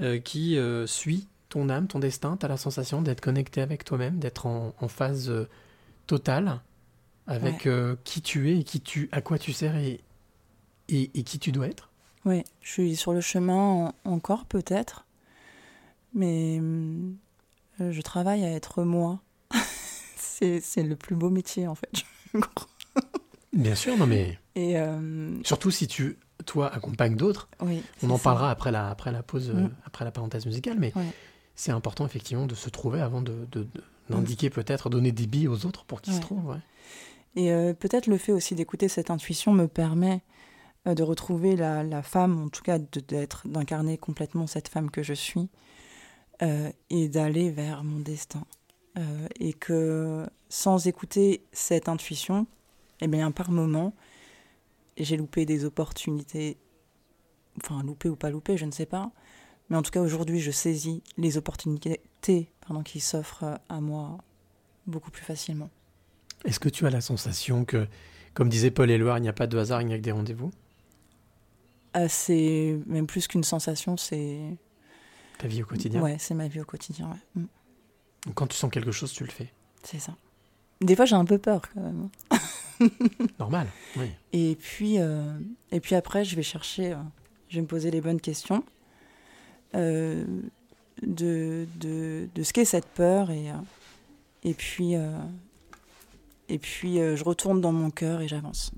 euh, qui euh, suit ton âme, ton destin. Tu as la sensation d'être connecté avec toi-même, d'être en, en phase euh, totale avec qui tu es et qui tu, à quoi tu sers et, et, et qui tu dois être. Oui, je suis sur le chemin en- encore peut-être, mais je travaille à être moi. c'est c'est le plus beau métier en fait. je crois. Bien sûr, non mais Et euh, surtout si tu, toi, accompagnes d'autres. oui, On en ça. parlera après la, après la pause, euh, Mm. après la parenthèse musicale, mais Ouais. c'est important effectivement de se trouver avant de, de- d'indiquer peut-être, donner des billes aux autres pour qu'ils se trouvent. ouais. Et euh, peut-être le fait aussi d'écouter cette intuition me permet euh, de retrouver la, la femme, en tout cas d'être, d'incarner complètement cette femme que je suis euh, et d'aller vers mon destin. Euh, et que sans écouter cette intuition, eh bien par moment, j'ai loupé des opportunités, enfin loupé ou pas loupé, je ne sais pas. Mais en tout cas aujourd'hui, je saisis les opportunités pardon, qui s'offrent à moi beaucoup plus facilement. Est-ce que tu as la sensation que, comme disait Paul Éluard, il n'y a pas de hasard, il n'y a que des rendez-vous? Euh, c'est même plus qu'une sensation, c'est Ta vie au quotidien? Ouais, c'est ma vie au quotidien. ouais. Mm, Quand tu sens quelque chose, tu le fais. c'est ça. Des fois, j'ai un peu peur quand même. Normal, oui. Et puis, euh, et puis après, je vais chercher, euh, je vais me poser les bonnes questions euh, de, de, de ce qu'est cette peur et, et puis, et puis je retourne dans mon cœur et j'avance.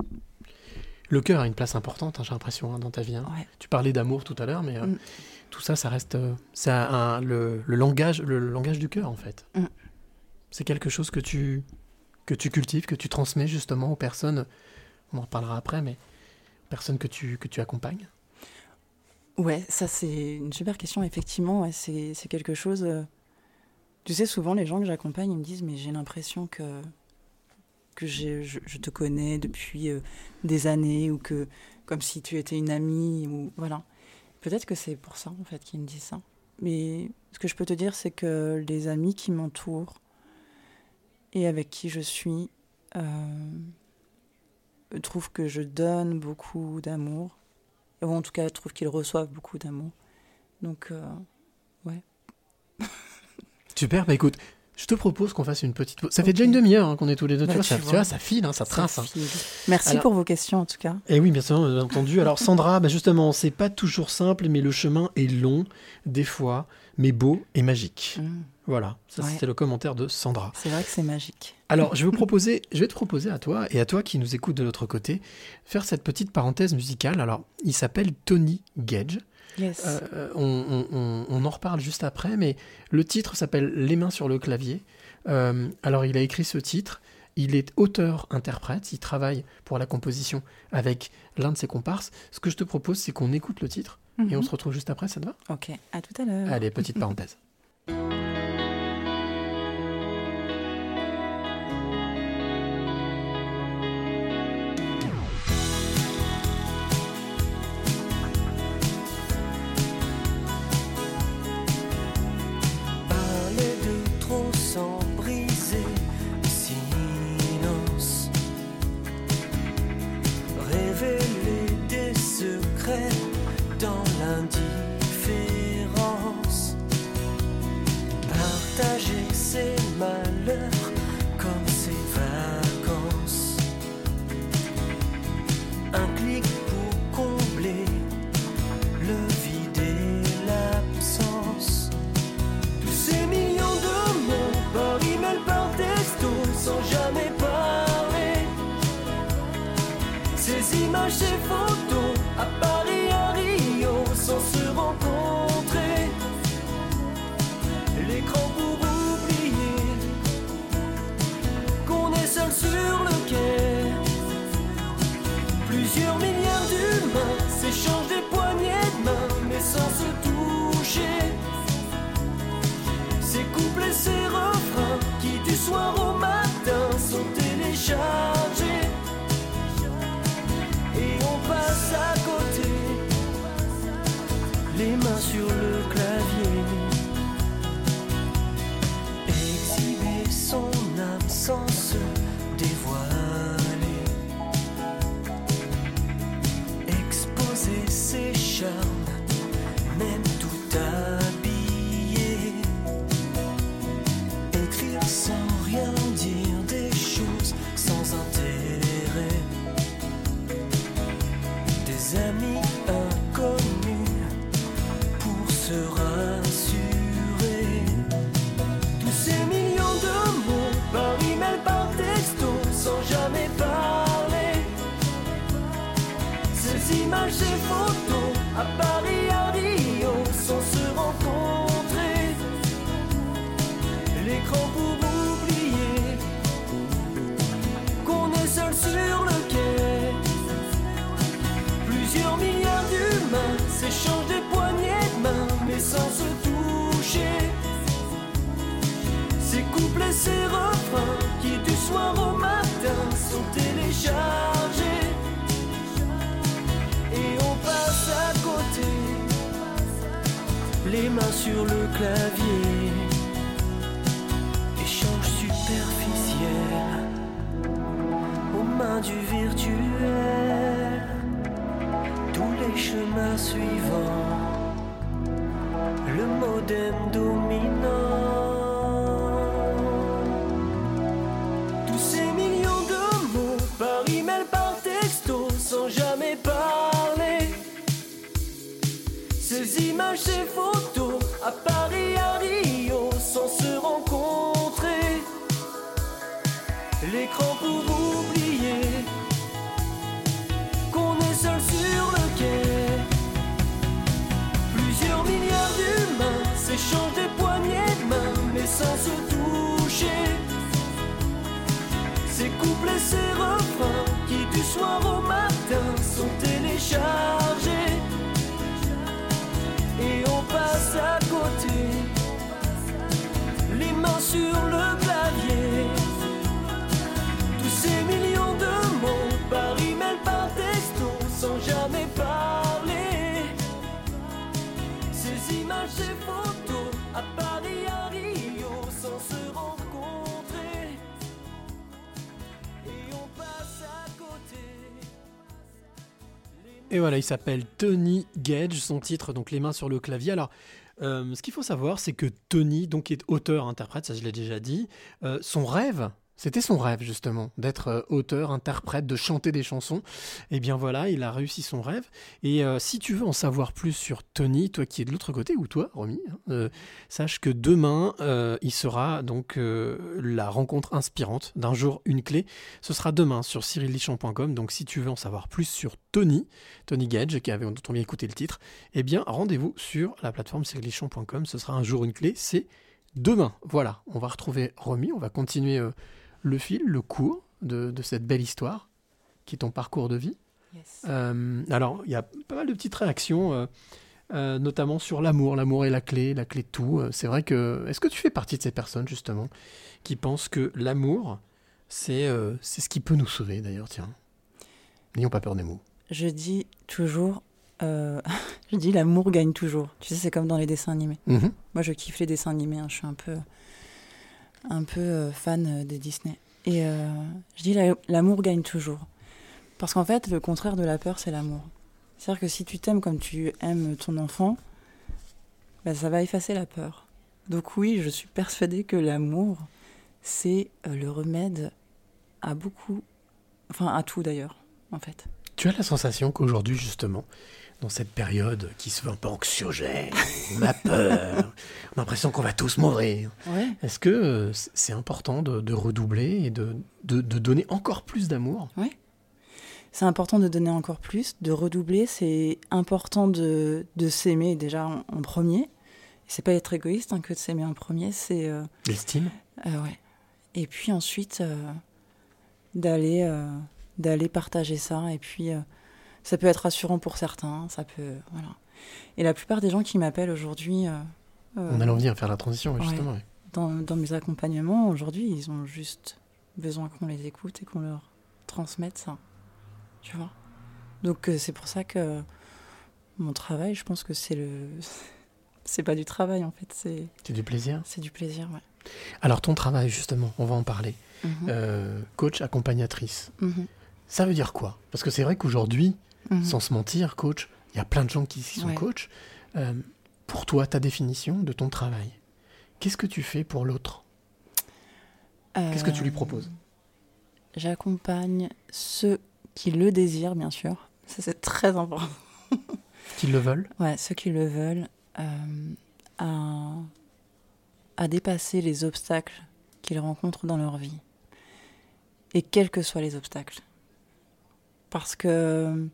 Le cœur a une place importante, hein, j'ai l'impression, hein, dans ta vie. hein. Ouais. Tu parlais d'amour tout à l'heure, mais Mm. tout ça, ça reste c'est le, le langage, le, langage du cœur, en fait. Mm. C'est quelque chose que tu, que tu cultives, que tu transmets justement aux personnes, on en reparlera après, mais aux personnes que tu, que tu accompagnes. Ouais, ça c'est une super question. Effectivement, c'est c'est quelque chose. euh, Tu sais, souvent les gens que j'accompagne, ils me disent mais j'ai l'impression que que j'ai- je, je te connais depuis euh, des années ou que comme si tu étais une amie ou voilà. Peut-être que c'est pour ça en fait qu'ils me disent ça. Mais ce que je peux te dire, c'est que les amis qui m'entourent et avec qui je suis euh, trouvent que je donne beaucoup d'amour ou en tout cas trouvent qu'ils reçoivent beaucoup d'amour. Donc, euh, Super, bah écoute, je te propose qu'on fasse une petite pause. Ça fait déjà une demi-heure hein, qu'on est tous les deux, Bah, tu, vois, tu ça, vois. tu vois, ça file, hein, ça ça trace. hein. Merci Alors- pour vos questions en tout cas. Et oui, bien sûr, bien entendu. Alors Sandra, bah justement, c'est pas toujours simple, mais le chemin est long, des fois, mais beau et magique. Mm. Voilà, ça Ouais. c'était le commentaire de Sandra. C'est vrai que c'est magique. Alors, je vais, vous proposer, je vais te proposer à toi et à toi qui nous écoute de l'autre côté, faire cette petite parenthèse musicale. Alors, il s'appelle Tony Gage. Yes. Euh, on, on- on- on en reparle juste après, mais le titre s'appelle Les mains sur le clavier. Euh, alors, il a écrit ce titre. Il est auteur-interprète. Il travaille pour la composition avec l'un de ses comparses. Ce que je te propose, c'est qu'on écoute le titre et on Mhm. se retrouve juste après. Ça te va? Ok, à tout à l'heure. Allez, petite parenthèse. sur le clavier. Échange superficiel aux mains du virtuel. Tous les chemins suivants, le modem dominant. Tous ces millions de mots par email, par texto, sans jamais parler. Ces images, ces à Paris, à Rio, sans se rencontrer. L'écran pour oublier qu'on est seul sur le quai. Plusieurs milliards d'humains s'échangent des poignées de main, mais sans se toucher. Ces couplets, ces refrains qui du soir au matin sont téléchargés. Et on passe à sur le clavier. Tous ces millions de mots par email, par texto, sans jamais parler. Ces images, ces photos, à Paris, à Rio, sans se rencontrer. Et on passe à côté. Et voilà, il s'appelle Tony Gage, son titre, donc Les mains sur le clavier. Alors, euh, ce qu'il faut savoir, c'est que Tony, donc, est auteur-interprète, ça je l'ai déjà dit. Euh, son rêve, c'était son rêve justement, d'être euh, auteur, interprète, de chanter des chansons. Et bien voilà, il a réussi son rêve. Et euh, si tu veux en savoir plus sur Tony, toi qui es de l'autre côté, ou toi, Romy, hein, euh, sache que demain, il sera donc la rencontre inspirante d'un jour une clé. Ce sera demain sur cyrillichamp.com. Donc si tu veux en savoir plus sur Tony, Tony Gage, qui avait dont on vient écouter le titre, eh bien rendez-vous sur la plateforme cyrillichamp.com. Ce sera un jour une clé. C'est demain. Voilà, on va retrouver Romy, on va continuer le fil, le cours de, de cette belle histoire qui est ton parcours de vie. Yes. Euh, alors, il y a pas mal de petites réactions, euh, euh, notamment sur l'amour. L'amour est la clé, la clé de tout. C'est vrai que. Est-ce que tu fais partie de ces personnes, justement, qui pensent que l'amour, c'est euh, c'est ce qui peut nous sauver, d'ailleurs, tiens. N'ayons pas peur des mots. Je dis toujours, euh, je dis l'amour gagne toujours. Tu sais, c'est comme dans les dessins animés. Mhm. Moi, je kiffe les dessins animés. hein. Je suis un peu, un peu euh, fan euh, des Disney. Et euh, je dis la- l'amour gagne toujours. Parce qu'en fait, le contraire de la peur, c'est l'amour. C'est-à-dire que si tu t'aimes comme tu aimes ton enfant, bah, ça va effacer la peur. Donc oui, je suis persuadée que l'amour, c'est le remède à beaucoup, enfin à tout d'ailleurs, en fait. Tu as la sensation qu'aujourd'hui, justement, dans cette période qui se veut un peu anxiogène, on a peur, on a l'impression qu'on va tous mourir. Ouais. Est-ce que euh, c'est important de, de redoubler et de, de- de donner encore plus d'amour? C'est important de donner encore plus, de redoubler. C'est important de, s'aimer déjà en, en premier. C'est pas être égoïste hein, que de s'aimer en premier, c'est euh, L'estime euh, ouais. Et puis ensuite euh, d'aller d'aller partager ça. Et puis ça peut être rassurant pour certains, ça peut voilà. Et la plupart des gens qui m'appellent aujourd'hui, euh, euh, On allait venir faire la transition, justement. ouais. dans, dans mes accompagnements aujourd'hui, ils ont juste besoin qu'on les écoute et qu'on leur transmette ça. Tu vois? Donc euh, c'est pour ça que mon travail, je pense que c'est le. C'est pas du travail en fait, c'est C'est du plaisir? c'est du plaisir, ouais. Alors, ton travail, justement, on va en parler. Mhm. Euh, coach accompagnatrice. Mhm. Ça veut dire quoi? Parce que c'est vrai qu'aujourd'hui, Mhm. sans se mentir, coach, il y a plein de gens qui, qui sont Ouais. coach. Euh, pour toi, ta définition de ton travail, qu'est-ce que tu fais pour l'autre? Qu'est-ce que tu lui Euh, proposes? J'accompagne ceux qui le désirent, bien sûr. Ça, c'est très important. Qu'ils le veulent? Ouais, ceux qui le veulent, euh, à, à dépasser les obstacles qu'ils rencontrent dans leur vie. Et quels que soient les obstacles. Parce que.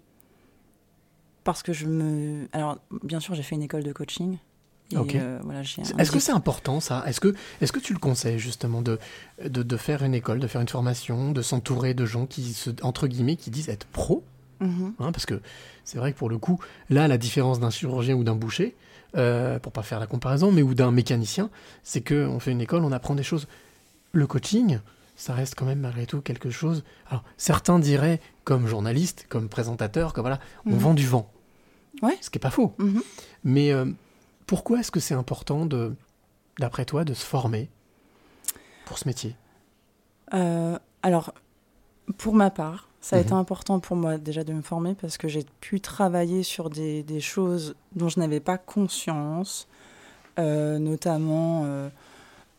Parce que je me. Alors, bien sûr, j'ai fait une école de coaching. Et Ok. euh, voilà, Est-ce que c'est important ça? Est-ce que, est que tu le conseilles justement de, de, de faire une école, de faire une formation, de s'entourer de gens qui, se, entre guillemets, qui disent être pro? Mhm. hein, Parce que c'est vrai que pour le coup, là, la différence d'un chirurgien ou d'un boucher, euh, pour pas faire la comparaison, mais ou d'un mécanicien, c'est qu'on fait une école, on apprend des choses. Le coaching, ça reste quand même malgré tout quelque chose. Alors, certains diraient, comme journaliste, comme présentateur, que voilà, on Mhm. vend du vent. Ouais. Ce qui n'est pas faux. Mhm. Mais euh, pourquoi est-ce que c'est important, de, d'après toi, de se former pour ce métier? Euh, alors, pour ma part, ça a été important pour moi déjà de me former parce que j'ai pu travailler sur des, des choses dont je n'avais pas conscience, euh, notamment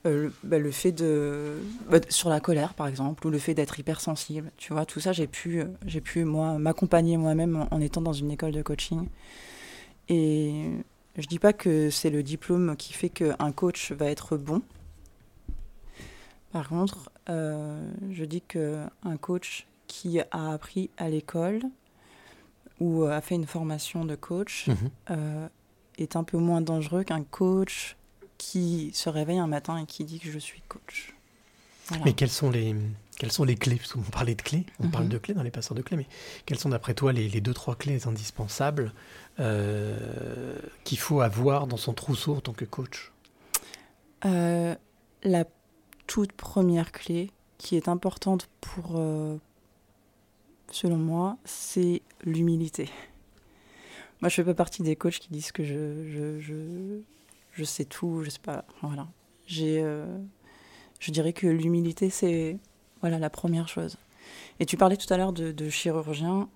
euh, le, bah, le fait de... bah, sur la colère, par exemple, ou le fait d'être hypersensible. Tu vois, tout ça, j'ai pu, euh, j'ai pu moi, m'accompagner moi-même en, en étant dans une école de coaching. Et je dis pas que c'est le diplôme qui fait qu'un coach va être bon. Par contre, euh, je dis qu'un coach qui a appris à l'école ou a fait une formation de coach Mhm. euh, est un peu moins dangereux qu'un coach qui se réveille un matin et qui dit que je suis coach. Voilà. Mais quelles sont les, quelles sont les clés? Parce qu'on parlait de clés, on parle Mhm. de clés dans les passeurs de clés, mais quelles sont d'après toi les, les deux, trois clés indispensables euh, qu'il faut avoir dans son trousseau en tant que coach? Euh, la toute première clé qui est importante pour, euh, selon moi, c'est l'humilité. Moi, je fais pas partie des coachs qui disent que je, je, je, je sais tout, je sais pas. Voilà. J'ai, euh, je dirais que l'humilité, c'est voilà la première chose. Et tu parlais tout à l'heure de, de chirurgien.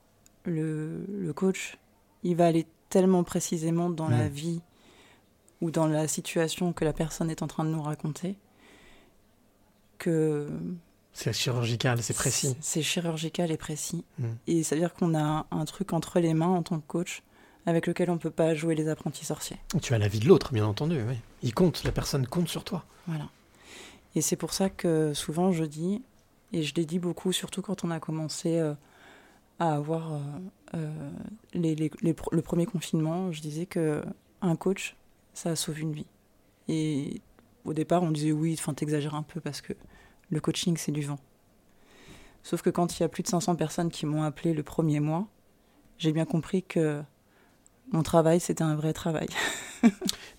Le, le coach, il va aller tellement précisément dans la vie ou dans la situation que la personne est en train de nous raconter que C'est chirurgical, c'est précis. c'est chirurgical et précis. Mm. Et ça veut dire qu'on a un truc entre les mains en tant que coach avec lequel on peut pas jouer les apprentis sorciers. Tu as la vie de l'autre, bien entendu. Oui. Il compte, la personne compte sur toi. Voilà. Et c'est pour ça que souvent je dis, et je l'ai dit beaucoup, surtout quand on a commencé euh, à avoir euh, euh, les- les- les pr- le premier confinement, je disais que un coach, ça sauve une vie. Et au départ, on disait oui, enfin t'exagères un peu parce que le coaching c'est du vent. Sauf que quand il y a plus de 500 personnes qui m'ont appelé le premier mois, j'ai bien compris que mon travail c'était un vrai travail. Mais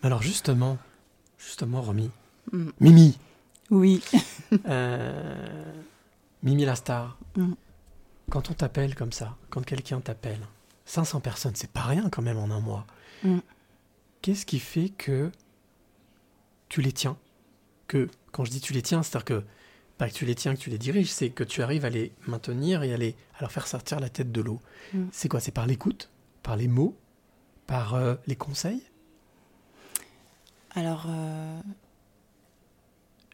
alors justement, justement, Romy, Mm. Mimi, Oui. euh, Mimi la star, Mm. quand on t'appelle comme ça, quand quelqu'un t'appelle, 500 personnes, c'est pas rien quand même en un mois. Mm. Qu'est-ce qui fait que tu les tiens? Que quand je dis tu les tiens, c'est-à-dire que pas que tu les tiens, que tu les diriges, c'est que tu arrives à les maintenir et à, les, à leur faire sortir la tête de l'eau. C'est quoi? C'est par l'écoute, par les mots, par euh, les conseils? Alors, euh,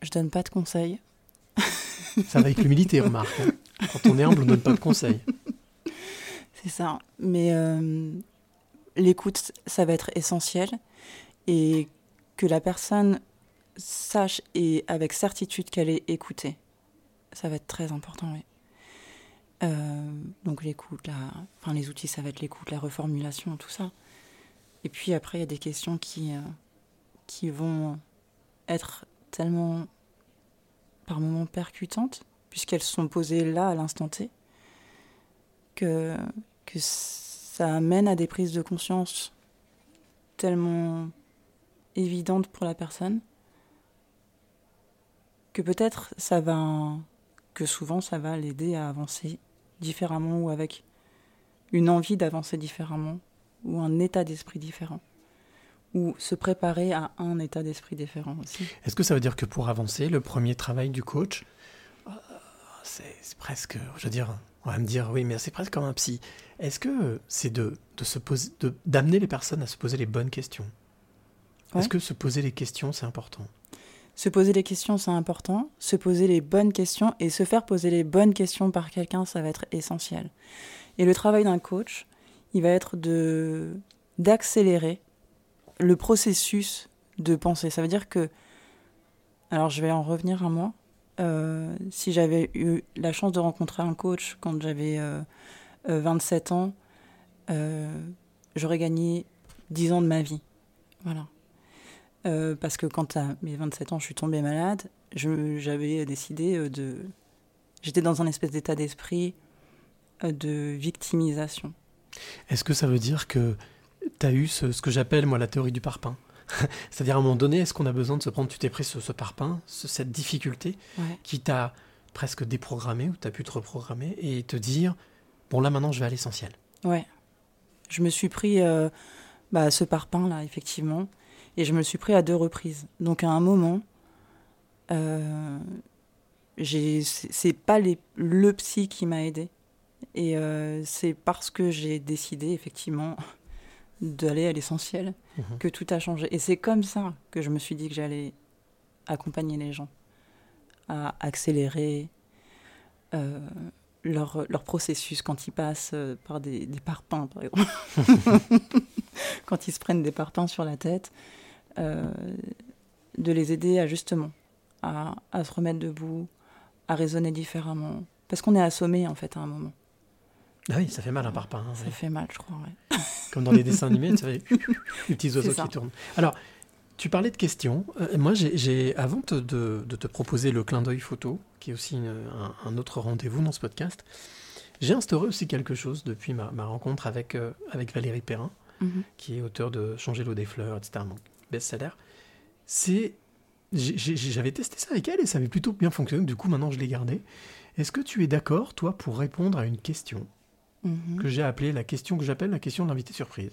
je donne pas de conseils. Ça va avec l'humilité, remarque. hein. Quand on est humble, on donne pas de conseils. C'est ça. Mais euh, l'écoute, ça va être essentiel. Et que la personne sache et avec certitude qu'elle est écoutée, ça va être très important, oui. Euh, donc l'écoute, la... enfin, les outils, ça va être l'écoute, la reformulation, tout ça. Et puis après, il y a des questions qui, euh, qui vont être tellement, par moments, percutantes, puisqu'elles sont posées là, à l'instant T, que, que ça amène à des prises de conscience tellement évidentes pour la personne que peut-être ça va que souvent ça va l'aider à avancer différemment ou avec une envie d'avancer différemment ou un état d'esprit différent ou se préparer à un état d'esprit différent aussi. Est-ce que ça veut dire que pour avancer, le premier travail du coach, euh, c'est presque, je veux dire, on va me dire, oui, mais c'est presque comme un psy. Est-ce que c'est de, de se poser, d'amener les personnes à se poser les bonnes questions? Ouais. Est-ce que se poser les questions, c'est important? Se poser les questions, c'est important. Se poser les bonnes questions et se faire poser les bonnes questions par quelqu'un, ça va être essentiel. Et le travail d'un coach, il va être de d'accélérer le processus de pensée. Ça veut dire que, alors je vais en revenir à moi. Euh, si j'avais eu la chance de rencontrer un coach quand j'avais euh, euh, 27 ans, euh, j'aurais gagné 10 ans de ma vie. Voilà. Euh, parce que quand à mes 27 ans, je suis tombée malade, j'avais décidé euh, de... J'étais dans un espèce d'état d'esprit euh, de victimisation. Est-ce que ça veut dire que tu as eu ce, ce que j'appelle, moi, la théorie du parpaing C'est-à-dire, à un moment donné, est-ce qu'on a besoin de se prendre, tu t'es pris ce, ce parpaing, ce- cette difficulté Ouais. qui t'a presque déprogrammé ou tu as pu te reprogrammer et te dire, bon, là, maintenant, je vais à l'essentiel? Ouais. Je me suis pris euh, bah, ce parpaing là, effectivement, et je me le suis pris à deux reprises. Donc à un moment, euh, c'est c'est pas les, le psy qui m'a aidé, et euh, c'est parce que j'ai décidé effectivement d'aller à l'essentiel Mhm. que tout a changé. Et c'est comme ça que je me suis dit que j'allais accompagner les gens à accélérer, euh, leur, leur processus quand ils passent euh, par des, des parpaings, par exemple. quand ils se prennent des parpaings sur la tête, euh, de les aider à justement à, à se remettre debout, à raisonner différemment. Parce qu'on est assommé en fait à un moment. Ah oui, ça fait mal un parpaing. hein, Ça ouais. fait mal, je crois. ouais. Comme dans les dessins animés, fait les petits oiseaux qui tournent. Alors, tu parlais de questions. Euh, moi, j'ai- avant te- de, de te proposer le clin d'œil photo, qui est aussi une- un, un autre rendez-vous dans ce podcast, j'ai instauré aussi quelque chose depuis ma, ma rencontre avec, euh, avec Valérie Perrin, Mhm. qui est auteur de Changer l'eau des fleurs, etc. Donc, best-seller. C'est. J'avais testé ça avec elle et ça avait plutôt bien fonctionné. Du coup, maintenant, je l'ai gardé. Est-ce que tu es d'accord, toi, pour répondre à une question? Mhm. que j'ai appelée la question que j'appelle la question de l'invité surprise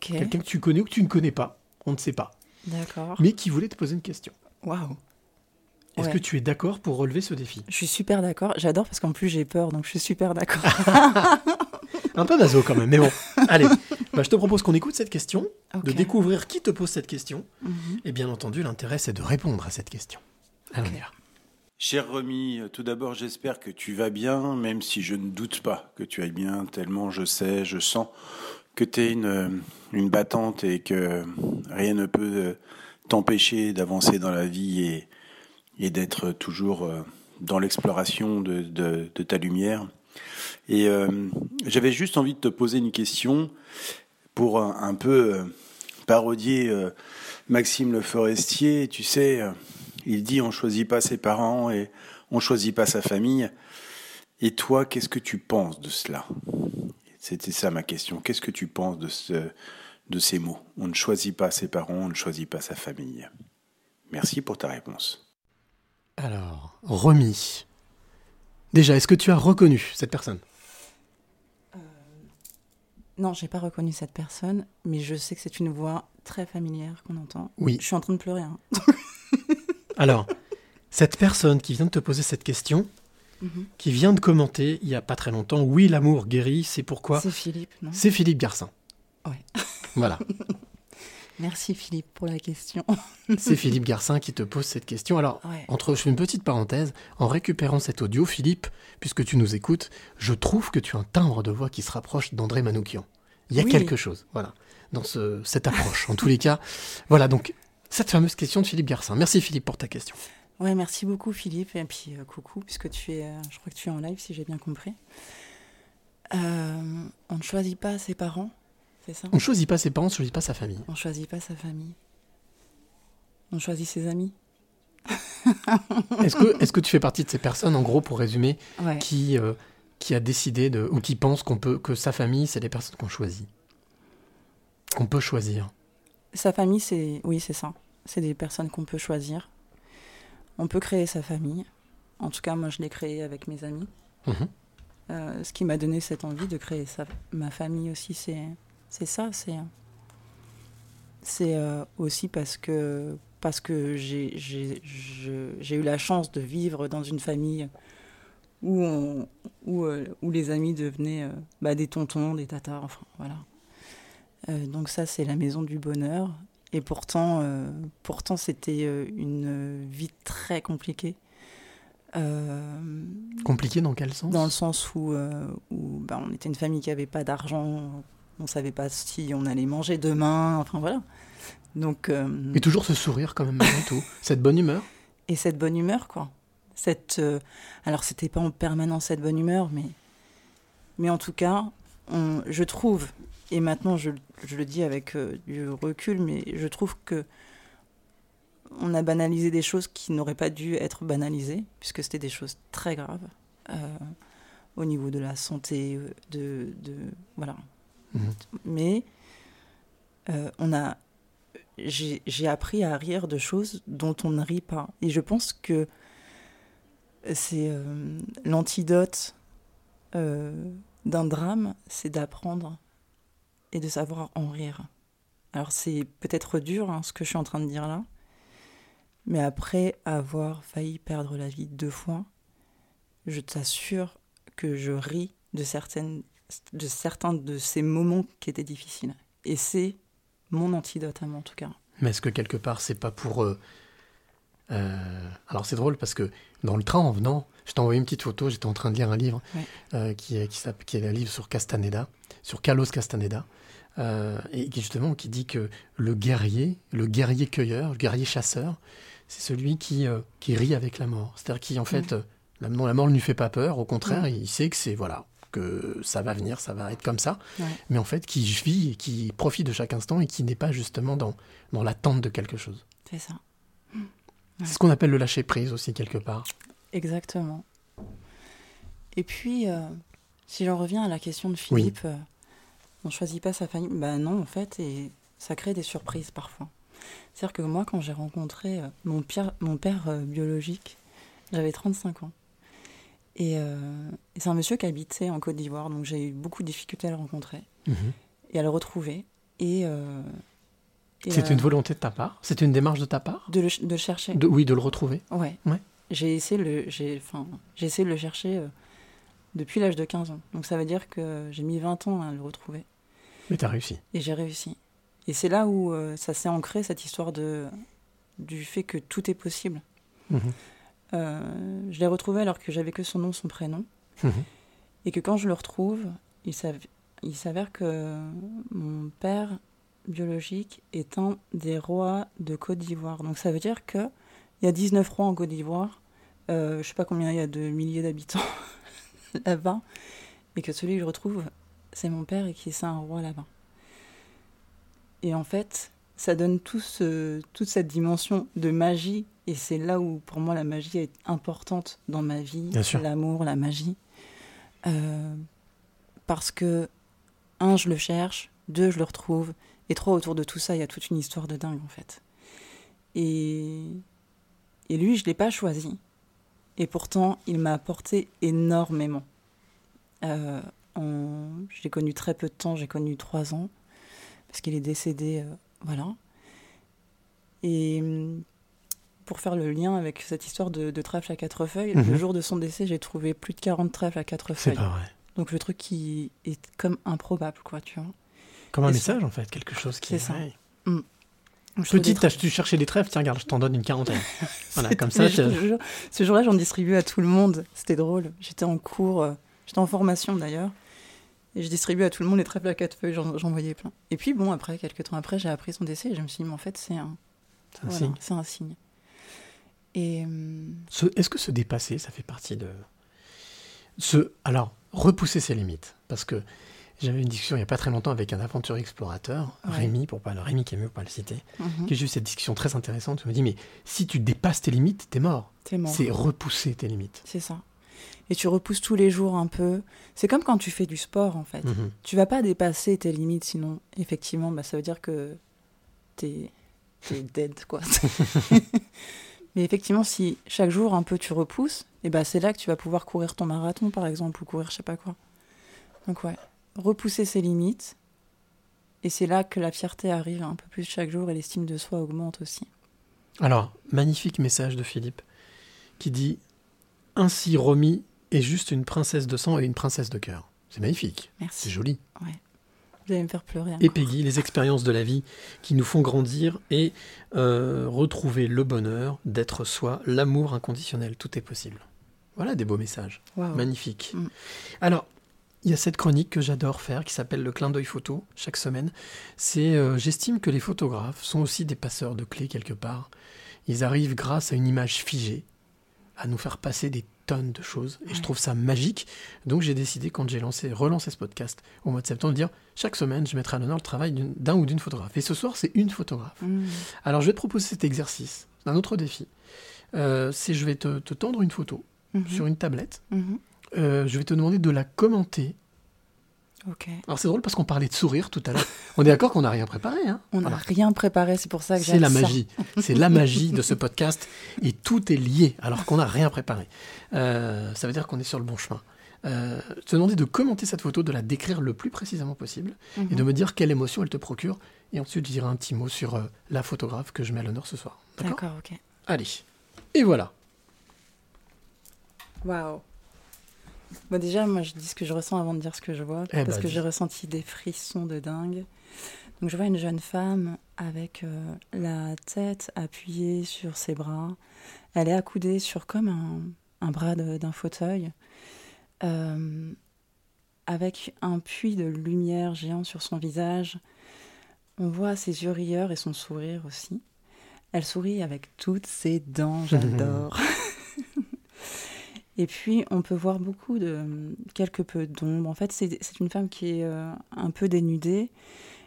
Quelqu'un que tu connais ou que tu ne connais pas, on ne sait pas, d'accord. mais qui voulait te poser une question. Waouh. Est-ce Ouais. que tu es d'accord pour relever ce défi? Je suis super d'accord. J'adore parce qu'en plus j'ai peur, donc je suis super d'accord. Un peu naso quand même, mais bon. Allez, bah, je te propose qu'on écoute cette question, de découvrir qui te pose cette question, Mhm. et bien entendu, l'intérêt c'est de répondre à cette question. Allez, on y va. Cher Remy, tout d'abord j'espère que tu vas bien, même si je ne doute pas que tu ailles bien, tellement je sais, je sens que tu es une, une battante et que rien ne peut euh, t'empêcher d'avancer dans la vie et, et d'être toujours euh, dans l'exploration de, de- ta lumière. Et euh, j'avais juste envie de te poser une question pour un, un peu parodier Maxime Le Forestier. Tu sais, il dit on choisit pas ses parents et on choisit pas sa famille. Et toi, qu'est-ce que tu penses de cela? C'était ça ma question. Qu'est-ce que tu penses de, ce, de ces mots? On ne choisit pas ses parents, on ne choisit pas sa famille. Merci pour ta réponse. Alors, Romy. Déjà, est-ce que tu as reconnu cette personne? Non, j'ai pas reconnu cette personne, mais je sais que c'est une voix très familière qu'on entend. Oui. Je suis en train de pleurer. hein. Alors, cette personne qui vient de te poser cette question, Mhm. qui vient de commenter il y a pas très longtemps, oui, l'amour guérit, c'est pourquoi C'est Philippe, non C'est Philippe Garcin. Ouais. Voilà. Merci Philippe pour la question. C'est Philippe Garcin qui te pose cette question. Alors, Ouais. entre, je fais une petite parenthèse, en récupérant cet audio, Philippe, puisque tu nous écoutes, je trouve que tu as un timbre de voix qui se rapproche d'André Manoukian. Il y a Oui. quelque chose, voilà, dans ce, cette approche. en tous les cas, voilà, donc, cette fameuse question de Philippe Garcin. Merci Philippe pour ta question. Ouais, merci beaucoup Philippe et puis euh, coucou puisque tu es, euh, je crois que tu es en live si j'ai bien compris. Euh, on ne choisit pas ses parents, c'est ça? On ne choisit pas ses parents, on ne choisit pas sa famille. On ne choisit pas sa famille. On choisit ses amis. Est-ce que, est que tu fais partie de ces personnes, en gros, pour résumer, Ouais. qui, qui a décidé de, ou qui pense qu'on peut, que sa famille, c'est les personnes qu'on choisit? Qu'on peut choisir Sa famille, c'est oui, c'est ça. C'est des personnes qu'on peut choisir. On peut créer sa famille. En tout cas, moi, je l'ai créée avec mes amis. Mhm. Euh, ce qui m'a donné cette envie de créer sa, ma famille aussi, c'est c'est ça. C'est c'est euh, aussi parce que parce que j'ai eu la chance de vivre dans une famille où on, où, euh, où les amis devenaient bah, des tontons, des tatas, enfin voilà. Euh, donc ça, c'est la maison du bonheur. Et pourtant, euh, pourtant c'était euh, une vie très compliquée. Euh, Compliqué dans quel sens? Dans le sens où, euh, où bah, on était une famille qui n'avait pas d'argent, on savait pas si on allait manger demain, enfin voilà. Donc, euh, Mais toujours ce sourire quand même malgré tout, cette bonne humeur? et cette bonne humeur, quoi. Cette, alors, c'était pas en permanence cette bonne humeur, mais, mais en tout cas, on- je trouve, et maintenant je, je le dis avec euh, du recul, mais je trouve que on a banalisé des choses qui n'auraient pas dû être banalisées, puisque c'était des choses très graves euh, au niveau de la santé, euh, de, de voilà. Mhm. Mais euh, on a, j'ai appris à rire de choses dont on ne rit pas, et je pense que c'est l'antidote d'un drame, c'est d'apprendre et de savoir en rire. Alors c'est peut-être dur hein, ce que je suis en train de dire là, mais après avoir failli perdre la vie deux fois, je t'assure que je ris de, certaines, de certains de ces moments qui étaient difficiles. Et c'est mon antidote à moi en tout cas. Mais est-ce que quelque part, c'est pas pour. euh, euh, Alors c'est drôle parce que dans le train en venant, Je t'ai envoyé une petite photo, j'étais en train de lire un livre Ouais. euh, qui, qui, s'appelle- qui est un livre sur Castaneda, sur Carlos Castaneda, euh, et qui justement qui dit que le guerrier, le guerrier cueilleur, le guerrier chasseur, c'est celui qui, euh, qui rit avec la mort. C'est-à-dire qui en fait, euh, la, non, la mort ne lui fait pas peur, au contraire, il sait que c'est voilà que ça va venir, ça va être comme ça, Ouais. mais en fait qui vit et qui profite de chaque instant et qui n'est pas justement dans, dans l'attente de quelque chose. C'est ça. C'est ce qu'on appelle le lâcher prise aussi quelque part. Exactement. Et puis, euh, si j'en reviens à la question de Philippe, on choisit pas sa famille. Ben non, en fait, et ça crée des surprises parfois. C'est-à-dire que moi, quand j'ai rencontré euh, mon, pire- mon père euh, biologique, j'avais 35 ans. Et, euh, et c'est un monsieur qui habitait en Côte d'Ivoire, donc j'ai eu beaucoup de difficultés à le rencontrer et à le retrouver. Et, euh, et, C'est une volonté de ta part? C'est une démarche de ta part? De le, ch- de le chercher. De- Oui, de le retrouver. Ouais. Ouais. J'ai essayé, le, j'ai, essayé de le chercher depuis l'âge de 15 ans. Donc ça veut dire que j'ai mis 20 ans à le retrouver. Mais t'as réussi. Et j'ai réussi. Et c'est là où euh, ça s'est ancré, cette histoire de, du fait que tout est possible. Mhm. Euh, je l'ai retrouvé alors que j'avais que son nom, son prénom. Mhm. Et que quand je le retrouve, il, s'av- il s'avère que mon père biologique est un des rois de Côte d'Ivoire. Donc ça veut dire que il y a 19 rois en Côte d'Ivoire. Euh, je sais pas combien il y a de milliers d'habitants là-bas. Et que celui que je retrouve, c'est mon père et qui est un roi là-bas. Et en fait, ça donne tout ce- toute cette dimension de magie. Et c'est là où, pour moi, la magie est importante dans ma vie. L'amour, la magie. Euh, parce que, un, je le cherche. Deux, je le retrouve. Et trois, autour de tout ça, il y a toute une histoire de dingue, en fait. Et, et lui, je ne l'ai pas choisi. Et pourtant, il m'a apporté énormément. Euh, en- Je l'ai connu très peu de temps, j'ai connu trois ans, parce qu'il est décédé, euh, voilà. Et hum, pour faire le lien avec cette histoire de, de trèfle à quatre feuilles, Mhm. le jour de son décès, j'ai trouvé plus de 40 trèfles à quatre C'est feuilles. pas vrai. Donc le truc qui est comme improbable, quoi, tu vois. Comme un Et message en fait, quelque chose qui C'est ça. Mm. Je trouve des Petite, tu cherchais des trèfles, tiens, regarde, je t'en donne une quarantaine. voilà, comme ça, je ce jour-là, j'en distribuais à tout le monde. C'était drôle. J'étais en cours, euh, j'étais en formation d'ailleurs. Et je distribuais à tout le monde les trèfles à quatre feuilles, j'en voyais plein. Et puis bon, après, quelques temps après, j'ai appris son décès et je me suis dit, mais en fait, c'est un, C'est un voilà, signe. c'est un signe. Et Ce- Est-ce que se dépasser, ça fait partie de. Ce, alors, repousser ses limites? Parce que j'avais une discussion il n'y a pas très longtemps avec un aventurier explorateur, Ouais. Rémi, pour pas le Rémi qui est mieux pour pas le citer, Mhm. qui a eu cette discussion très intéressante. Il me dit Mais si tu dépasses tes limites, t'es mort. T'es mort. C'est repousser tes limites. c'est ça. Et tu repousses tous les jours un peu. C'est comme quand tu fais du sport, en fait. Mhm. Tu vas pas dépasser tes limites, sinon, effectivement, bah, ça veut dire que t'es es dead, quoi. Mais effectivement, si chaque jour un peu tu repousses, et bah, c'est là que tu vas pouvoir courir ton marathon, par exemple, ou courir je sais pas quoi. Donc ouais, repousser ses limites, et c'est là que la fierté arrive un peu plus chaque jour et l'estime de soi augmente aussi. Alors, magnifique message de Philippe qui dit Ainsi Romy est juste une princesse de sang et une princesse de cœur. C'est magnifique. Merci. C'est joli. Vous allez me faire pleurer. Et. Peggy, les expériences de la vie qui nous font grandir et euh, retrouver le bonheur d'être soi, l'amour inconditionnel, tout est possible. Voilà des beaux messages. Magnifique. Mm. Alors, il y a cette chronique que j'adore faire qui s'appelle le clin d'œil photo chaque semaine. C'est, euh, j'estime que les photographes sont aussi des passeurs de clés quelque part. Ils arrivent grâce à une image figée à nous faire passer des tonnes de choses et je trouve ça magique. Donc j'ai décidé quand j'ai lancé, relancé ce podcast au mois de septembre de dire chaque semaine je mettrai à l'honneur le travail d'un ou d'une photographe. Et ce soir c'est une photographe. Mmh. Alors je vais te proposer cet exercice, un autre défi. Euh, c'est je vais te, te tendre une photo Mhm. sur une tablette. Mhm. Euh, je vais te demander de la commenter. Ok. Alors c'est drôle parce qu'on parlait de sourire tout à l'heure. On est d'accord qu'on n'a rien préparé. Hein On n'a Voilà. rien préparé, c'est pour ça que C'est la magie. C'est la magie de ce podcast. Et tout est lié alors qu'on n'a rien préparé. Euh, ça veut dire qu'on est sur le bon chemin. Euh, te demander de commenter cette photo, de la décrire le plus précisément possible et de Mhm. me dire quelle émotion elle te procure. Et ensuite, je dirai un petit mot sur euh, la photographe que je mets à l'honneur ce soir. D'accord? D'accord, ok. Allez. Et voilà. Waouh. Bon, déjà, moi, je dis ce que je ressens avant de dire ce que je vois, Eh parce bah, que j'ai ressenti des frissons de dingue. Donc, je vois une jeune femme avec euh, la tête appuyée sur ses bras. Elle est accoudée sur comme un, un bras d'un fauteuil, euh, avec un puits de lumière géant sur son visage. On voit ses yeux rieurs et son sourire aussi. Elle sourit avec toutes ses dents, j'adore. et puis, on peut voir beaucoup de. quelque peu d'ombre. En fait, c'est une femme qui est euh, un peu dénudée.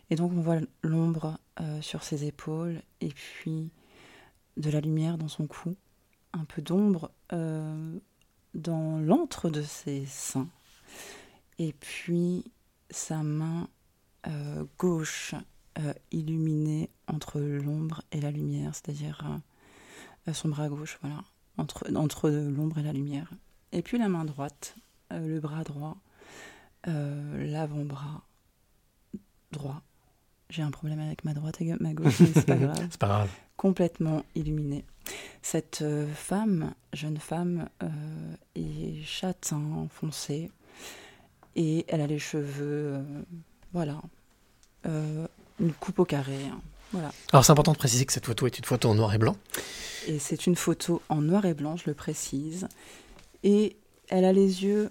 Et donc, on voit l'ombre euh, sur ses épaules et puis de la lumière dans son cou. Un peu d'ombre euh, dans l'antre de ses seins. Et puis, sa main gauche illuminée entre l'ombre et la lumière, c'est-à-dire son bras gauche, voilà, entre, entre l'ombre et la lumière. Et puis la main droite, euh, le bras droit, euh, l'avant-bras droit. J'ai un problème avec ma droite et ma gauche, mais c'est pas grave. C'est pas grave. Complètement illuminée. Cette euh, femme, jeune femme, est châtain, foncé, et elle a les cheveux, voilà, une coupe au carré, hein, voilà. Alors c'est important de préciser que cette photo est une photo en noir et blanc. Et c'est une photo en noir et blanc, je le précise. Et elle a les yeux.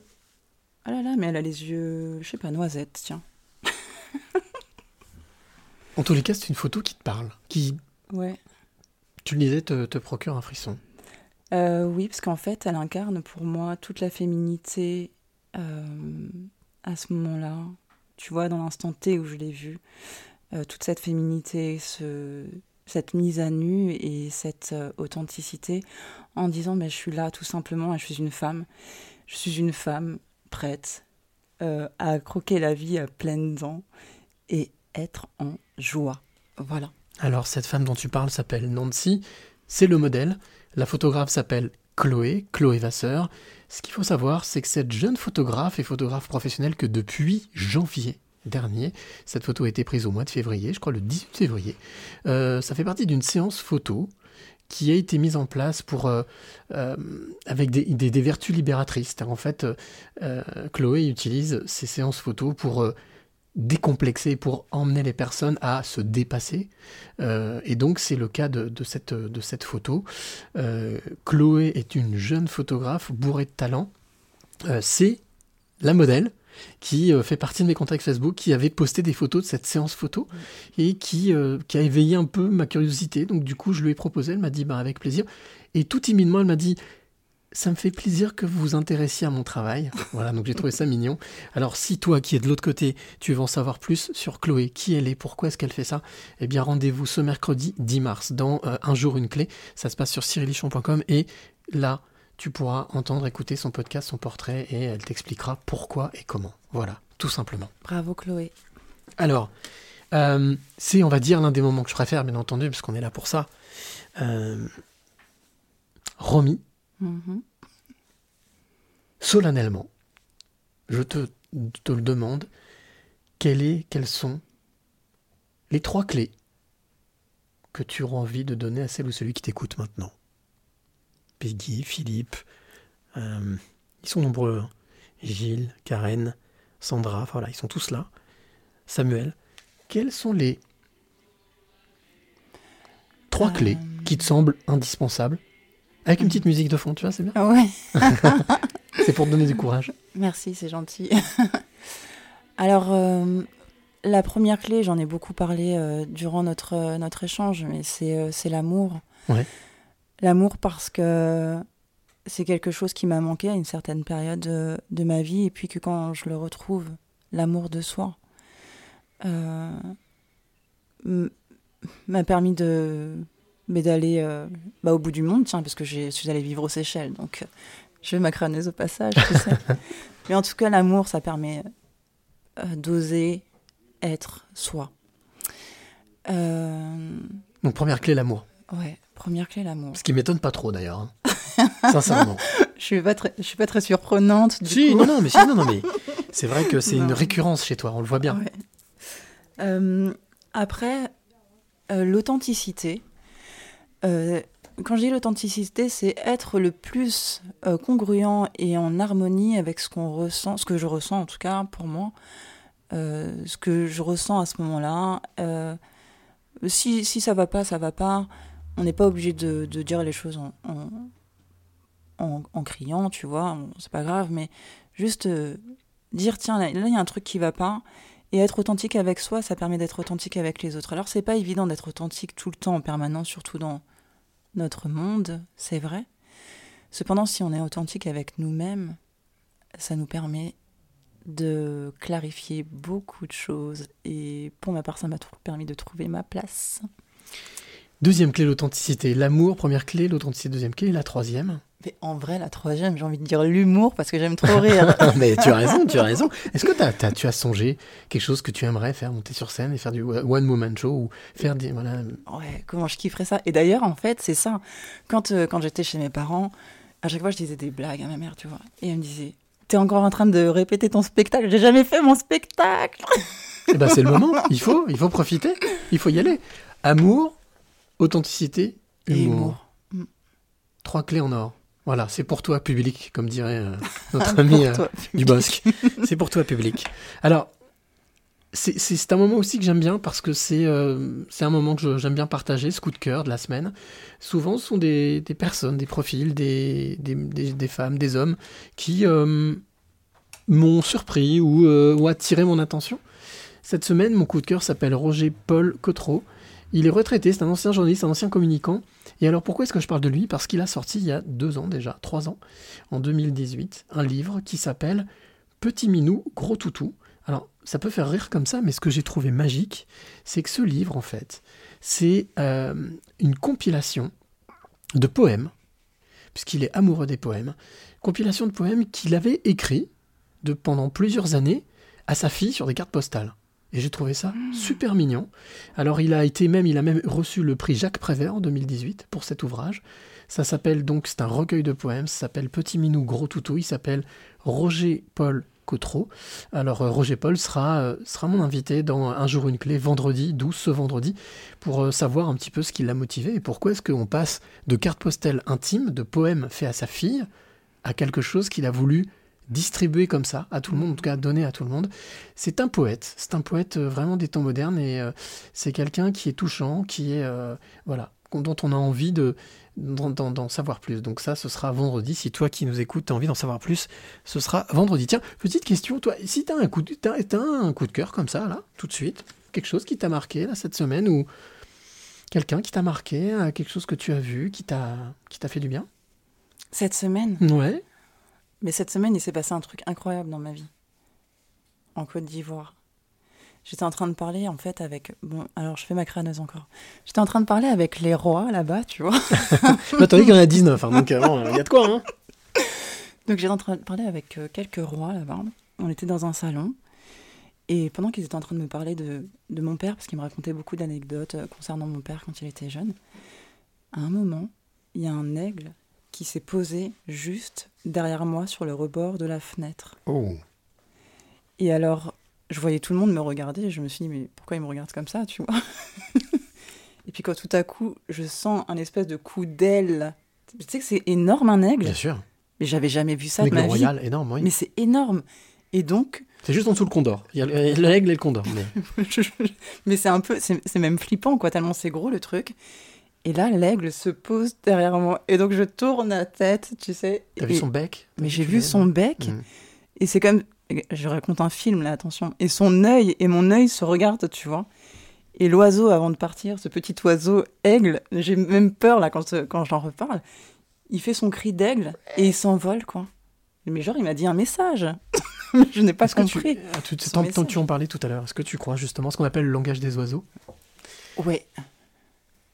Ah là là, mais elle a les yeux, je sais pas, noisettes, tiens. En tous les cas, c'est une photo qui te parle, qui, Ouais. tu le disais, te, te procure un frisson. Euh, oui, parce qu'en fait, elle incarne pour moi toute la féminité euh, à ce moment-là. Tu vois, dans l'instant T où je l'ai vue, euh, toute cette féminité, ce, cette mise à nu et cette euh, authenticité en disant mais je suis là tout simplement je suis une femme. Je suis une femme prête euh, à croquer la vie à pleines dents et être en joie. Voilà. Alors cette femme dont tu parles s'appelle Nancy, c'est le modèle. La photographe s'appelle Chloé, Chloé Vasseur. Ce qu'il faut savoir, c'est que cette jeune photographe est photographe professionnelle que depuis janvier dernier. Cette photo a été prise au mois de février, je crois le 18 février. Euh, ça fait partie d'une séance photo qui a été mise en place pour euh, euh, avec des, des- vertus libératrices. En fait, Chloé utilise ces séances photo pour décomplexer, pour emmener les personnes à se dépasser. Et donc c'est le cas de, cette, de cette photo. Chloé est une jeune photographe bourrée de talent. C'est la modèle qui euh, fait partie de mes contacts Facebook, qui avait posté des photos de cette séance photo et qui, euh, qui a éveillé un peu ma curiosité. Donc du coup, je lui ai proposé, elle m'a dit bah, avec plaisir. Et tout timidement, elle m'a dit ça me fait plaisir que vous vous intéressiez à mon travail. Voilà, donc j'ai trouvé ça mignon. Alors si toi qui es de l'autre côté, tu veux en savoir plus sur Chloé, qui elle est, pourquoi est-ce qu'elle fait ça, eh bien rendez-vous ce mercredi 10 mars dans euh, Un jour une clé. Ça se passe sur cyrilichon.com et là, tu pourras entendre, écouter son podcast, son portrait et elle t'expliquera pourquoi et comment. Voilà, tout simplement. Bravo Chloé. Alors, euh, c'est, on va dire, l'un des moments que je préfère, bien entendu, parce qu'on est là pour ça. Euh, Romy, Mhm. solennellement, je te, te le demande, quelle est, quelles sont les trois clés que tu auras envie de donner à celle ou celui qui t'écoute maintenant? Peggy, Philippe, euh, ils sont nombreux. hein. Gilles, Karen, Sandra, voilà, ils sont tous là. Samuel, quelles sont les trois Euh. clés qui te semblent indispensables? Avec une petite musique de fond, tu vois, c'est bien. Ah ouais. C'est pour te donner du courage. Merci, c'est gentil. Alors, euh, la première clé, j'en ai beaucoup parlé euh, durant notre, notre échange, mais c'est c'est l'amour. Ouais. L'amour parce que c'est quelque chose qui m'a manqué à une certaine période euh, de ma vie, et puis que quand je le retrouve, l'amour de soi, euh, m'a permis de mais d'aller euh, bah, au bout du monde, tiens, parce que je suis allée vivre aux Seychelles, donc je vais ma crâneuse au passage, tu sais. Mais en tout cas, l'amour, ça permet euh, d'oser être soi. Donc première clé, l'amour. Ouais, première clé, l'amour. Ce qui m'étonne pas trop d'ailleurs. hein. Sincèrement. Je suis pas très, je suis pas très surprenante. Du si, coup. non, non, mais si, non, non, mais c'est vrai que c'est une récurrence chez toi, on le voit bien. Ouais. Euh, après, euh, l'authenticité. Euh, quand je dis l'authenticité, c'est être le plus congruent et en harmonie avec ce qu'on ressent, ce que je ressens en tout cas pour moi, ce que je ressens à ce moment-là. Si, si ça va pas, ça va pas. On n'est pas obligé de, dire les choses en, en, criant, tu vois, c'est pas grave, mais juste euh, dire tiens, là, il y a un truc qui va pas. Et être authentique avec soi, ça permet d'être authentique avec les autres. Alors, c'est pas évident d'être authentique tout le temps en permanence, surtout dans notre monde, c'est vrai. Cependant, si on est authentique avec nous-mêmes, ça nous permet de clarifier beaucoup de choses. Et pour ma part, ça m'a permis de trouver ma place. Deuxième clé, l'authenticité. L'amour, première clé, l'authenticité, deuxième clé. La troisième. Mais en vrai, la troisième, j'ai envie de dire l'humour parce que j'aime trop rire. Mais tu as raison, tu as raison. Est-ce que t'as- t'as- tu as songé quelque chose que tu aimerais faire, monter sur scène et faire du one woman show ou faire des voilà. Ouais, comment je kifferais ça. Et d'ailleurs, en fait, c'est ça. Quand, euh, quand j'étais chez mes parents, à chaque fois, je disais des blagues à ma mère, tu vois. Et elle me disait T'es encore en train de répéter ton spectacle J'ai jamais fait mon spectacle Eh ben c'est le moment. Il faut, il faut profiter. Il faut y aller. Amour, authenticité, Et humour. humour. Mm. Trois clés en or. Voilà, c'est pour toi public, comme dirait euh, notre Ah, ami euh, toi, du Bosque. c'est pour toi public. Alors, c'est- c'est c'est un moment aussi que j'aime bien parce que c'est euh, c'est un moment que je- j'aime bien partager, ce coup de cœur de la semaine. Souvent, ce sont des, des personnes, des profils, des, des, des- des femmes, des hommes qui euh, m'ont surpris ou, euh, ou attiré mon attention. Cette semaine, mon coup de cœur s'appelle Roger Paul Cotreau. Il est retraité, c'est un ancien journaliste, un ancien communicant. Et alors pourquoi est-ce que je parle de lui? Parce qu'il a sorti il y a deux ans déjà, trois ans, en 2018, un livre qui s'appelle Petit Minou, Gros Toutou. Alors ça peut faire rire comme ça, mais ce que j'ai trouvé magique, c'est que ce livre, en fait, c'est euh, une compilation de poèmes, puisqu'il est amoureux des poèmes, compilation de poèmes qu'il avait écrits de, pendant plusieurs années à sa fille sur des cartes postales. Et j'ai trouvé ça super mignon. Alors il a été même, il a même reçu le prix Jacques Prévert en 2018 pour cet ouvrage. Ça s'appelle donc, c'est un recueil de poèmes, ça s'appelle Petit Minou Gros Toutou, il s'appelle Roger Paul Cotreau. Alors euh, Roger Paul sera, euh, sera mon invité dans Un jour une clé, vendredi, 12 ce vendredi, pour euh, savoir un petit peu ce qui l'a motivé et pourquoi est-ce qu'on passe de cartes postales intimes, de poèmes faits à sa fille, à quelque chose qu'il a voulu distribuer comme ça à tout le monde, en tout cas donner à tout le monde. C'est un poète, c'est un poète euh, vraiment des temps modernes et euh, c'est quelqu'un qui est touchant, qui est euh, voilà, dont on a envie de d'en, savoir plus. Donc ça, ce sera vendredi. Si toi qui nous écoutes, tu as envie d'en savoir plus, ce sera vendredi. Tiens, petite question, toi, si tu as un coup de, t'as- t'as un coup de cœur comme ça, là, tout de suite, quelque chose qui t'a marqué là cette semaine ou quelqu'un qui t'a marqué, quelque chose que tu as vu, qui t'a qui t'a fait du bien? Cette semaine? Ouais. Mais cette semaine, il s'est passé un truc incroyable dans ma vie. En Côte d'Ivoire. J'étais en train de parler, en fait, avec... Bon, alors, je fais ma crâneuse encore. J'étais en train de parler avec les rois, là-bas, tu vois. Bah, t'as dit qu'il y en a 19, hein, donc euh, bon, il y a de quoi, hein Donc, j'étais en train de parler avec euh, quelques rois, là-bas. On était dans un salon. Et pendant qu'ils étaient en train de me parler de, de mon père, parce qu'ils me racontaient beaucoup d'anecdotes euh, concernant mon père quand il était jeune, à un moment, il y a un aigle qui s'est posé juste derrière moi sur le rebord de la fenêtre. Oh. Et alors, je voyais tout le monde me regarder et je me suis dit, mais pourquoi ils me regardent comme ça, tu vois Et puis quand tout à coup, je sens un espèce de coup d'aile. Tu sais que c'est énorme un aigle Bien sûr. Mais j'avais jamais vu ça de vie. royal, énorme, oui. Mais c'est énorme. Et donc, C'est juste en dessous le condor. Il y a le- l'aigle et le condor. Mais... mais c'est un peu, c'est c'est même flippant, quoi, tellement c'est gros le truc. Et là, l'aigle se pose derrière moi. Et donc, je tourne la tête, tu sais. T'as vu et- son bec? Mais j'ai vu son bec. Mhm. Et c'est comme. Je raconte un film, là, attention. Et son œil et mon œil se regardent, tu vois. Et l'oiseau, avant de partir, ce petit oiseau aigle, j'ai même peur, là, quand, quand j'en reparle. Il fait son cri d'aigle et il s'envole, quoi. Mais genre, il m'a dit un message. Je n'ai pas Est-ce que tu- compris. ah, tant, tu en parlais tout à l'heure, est-ce que tu crois justement ce qu'on appelle le langage des oiseaux? Ouais.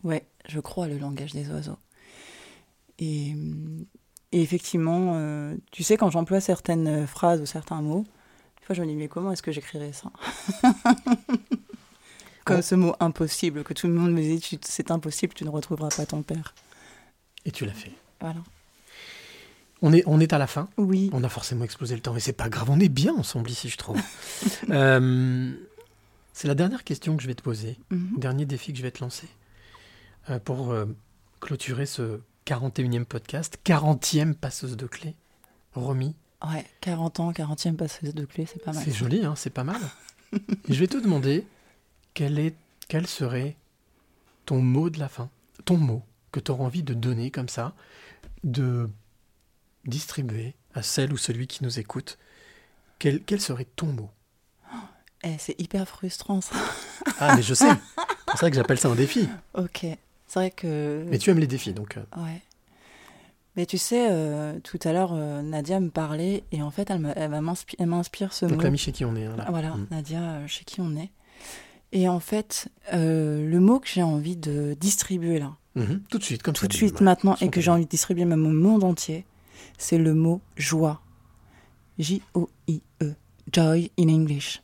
Ouais, je crois le langage des oiseaux. Et, et effectivement, euh, tu sais, quand j'emploie certaines phrases ou certains mots, des fois je me dis, mais comment est-ce que j'écrirais ça? Comme ce mot impossible, que tout le monde me dit, c'est impossible, tu ne retrouveras pas ton père. Et tu l'as fait. Voilà. On est, on est à la fin. Oui. On a forcément explosé le temps, mais c'est pas grave, on est bien ensemble ici, je trouve. Euh, c'est la dernière question que je vais te poser, Mhm. dernier défi que je vais te lancer pour euh, clôturer ce 41e podcast, 40e passeuse de clés. Romy, Ouais, 40 ans, 40e passeuse de clé, c'est pas mal. c'est joli, hein, c'est pas mal. Et je vais te demander quel, est, quel serait ton mot de la fin, ton mot que tu auras envie de donner comme ça, de distribuer à celle ou celui qui nous écoute, quel, quel serait ton mot? Eh, c'est hyper frustrant ça. Ah, mais je sais. C'est vrai que j'appelle ça un défi. Ok. C'est vrai que. Mais tu aimes les défis, donc. euh, Ouais. Mais tu sais, euh, tout à l'heure, euh, Nadia me parlait et en fait, elle m'inspire ce Donc mot. l'ami chez qui on est. hein, là. Voilà, Mm. Nadia, chez qui on est. Et en fait, euh, le mot que j'ai envie de distribuer là, Mhm. Tout de suite, comme ça. tout de suite maintenant, et que j'ai envie de distribuer même au monde entier, c'est le mot joie. J-O-I-E. Joy in English.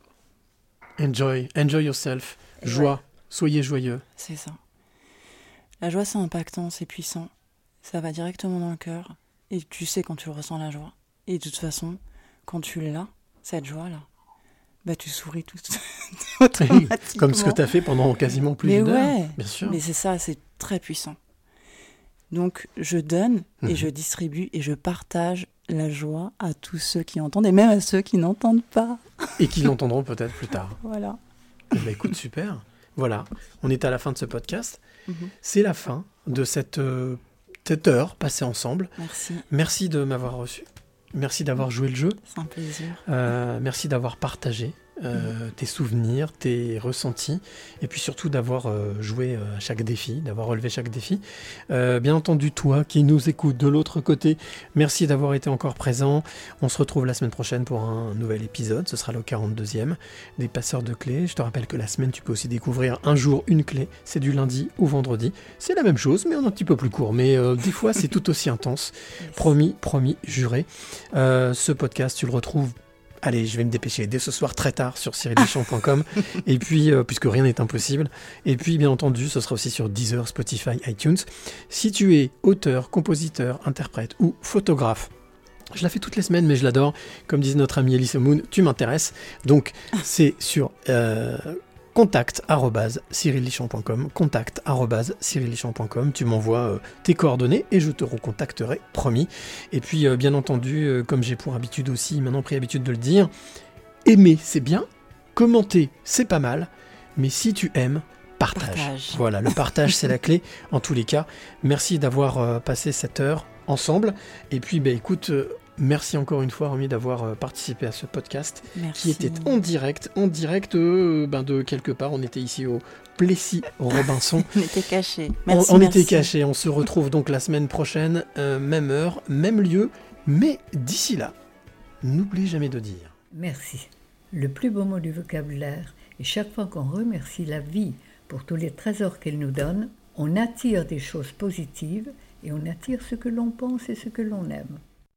Enjoy, enjoy yourself. Joie, soyez joyeux. C'est ça. La joie, c'est impactant, c'est puissant. Ça va directement dans le cœur. Et tu sais quand tu ressens la joie. Et de toute façon, quand tu l'as, cette joie-là, bah tu souris tout automatiquement. Comme ce que tu as fait pendant quasiment plus Mais d'une heure. ouais, Bien sûr. mais c'est ça, c'est très puissant. Donc je donne et Mhm. je distribue et je partage la joie à tous ceux qui entendent et même à ceux qui n'entendent pas. Et qui l'entendront peut-être plus tard. Voilà. Ben, écoute, super. Voilà, on est à la fin de ce podcast. Mhm. C'est la fin de cette, euh, cette heure passée ensemble. Merci, Merci de m'avoir reçu. Merci d'avoir joué le jeu. c'est un plaisir. Euh, merci d'avoir partagé Mhm. Euh, tes souvenirs, tes ressentis, et puis surtout d'avoir euh, joué euh, à chaque défi, d'avoir relevé chaque défi. Euh, bien entendu, toi qui nous écoutes de l'autre côté, merci d'avoir été encore présent. On se retrouve la semaine prochaine pour un nouvel épisode. Ce sera le 42e des passeurs de clés. Je te rappelle que la semaine, tu peux aussi découvrir un jour une clé. C'est du lundi au vendredi. C'est la même chose, mais en un petit peu plus court. Mais des fois, c'est tout aussi intense. Promis, promis, juré. Ce podcast, tu le retrouves. Allez, je vais me dépêcher dès ce soir très tard sur cyrildeschamps.com. et puis, euh, puisque rien n'est impossible. Et puis, bien entendu, ce sera aussi sur Deezer, Spotify, iTunes. Si tu es auteur, compositeur, interprète ou photographe, je la fais toutes les semaines, mais je l'adore. Comme disait notre ami Elise Moon, tu m'intéresses. Donc, c'est sur euh, contact arobase cyrillichamp.com, contact. Tu m'envoies euh, tes coordonnées et je te recontacterai, promis. Et puis, euh, bien entendu, euh, comme j'ai pour habitude aussi, maintenant pris habitude de le dire, aimer, c'est bien. Commenter, c'est pas mal. Mais si tu aimes, partage. Partage. Voilà, le partage, c'est la clé. En tous les cas, merci d'avoir passé cette heure ensemble. Et puis, bah, écoute, merci encore une fois, Romy, d'avoir euh, participé à ce podcast Merci. qui était en direct, en direct euh, ben, de quelque part. On était ici au Plessis Robinson. On était cachés. On- Merci, on, merci. était cachés. On se retrouve donc la semaine prochaine, euh, même heure, même lieu. Mais d'ici là, n'oublie jamais de dire. Merci. Le plus beau mot du vocabulaire. Et chaque fois qu'on remercie la vie pour tous les trésors qu'elle nous donne, on attire des choses positives et on attire ce que l'on pense et ce que l'on aime.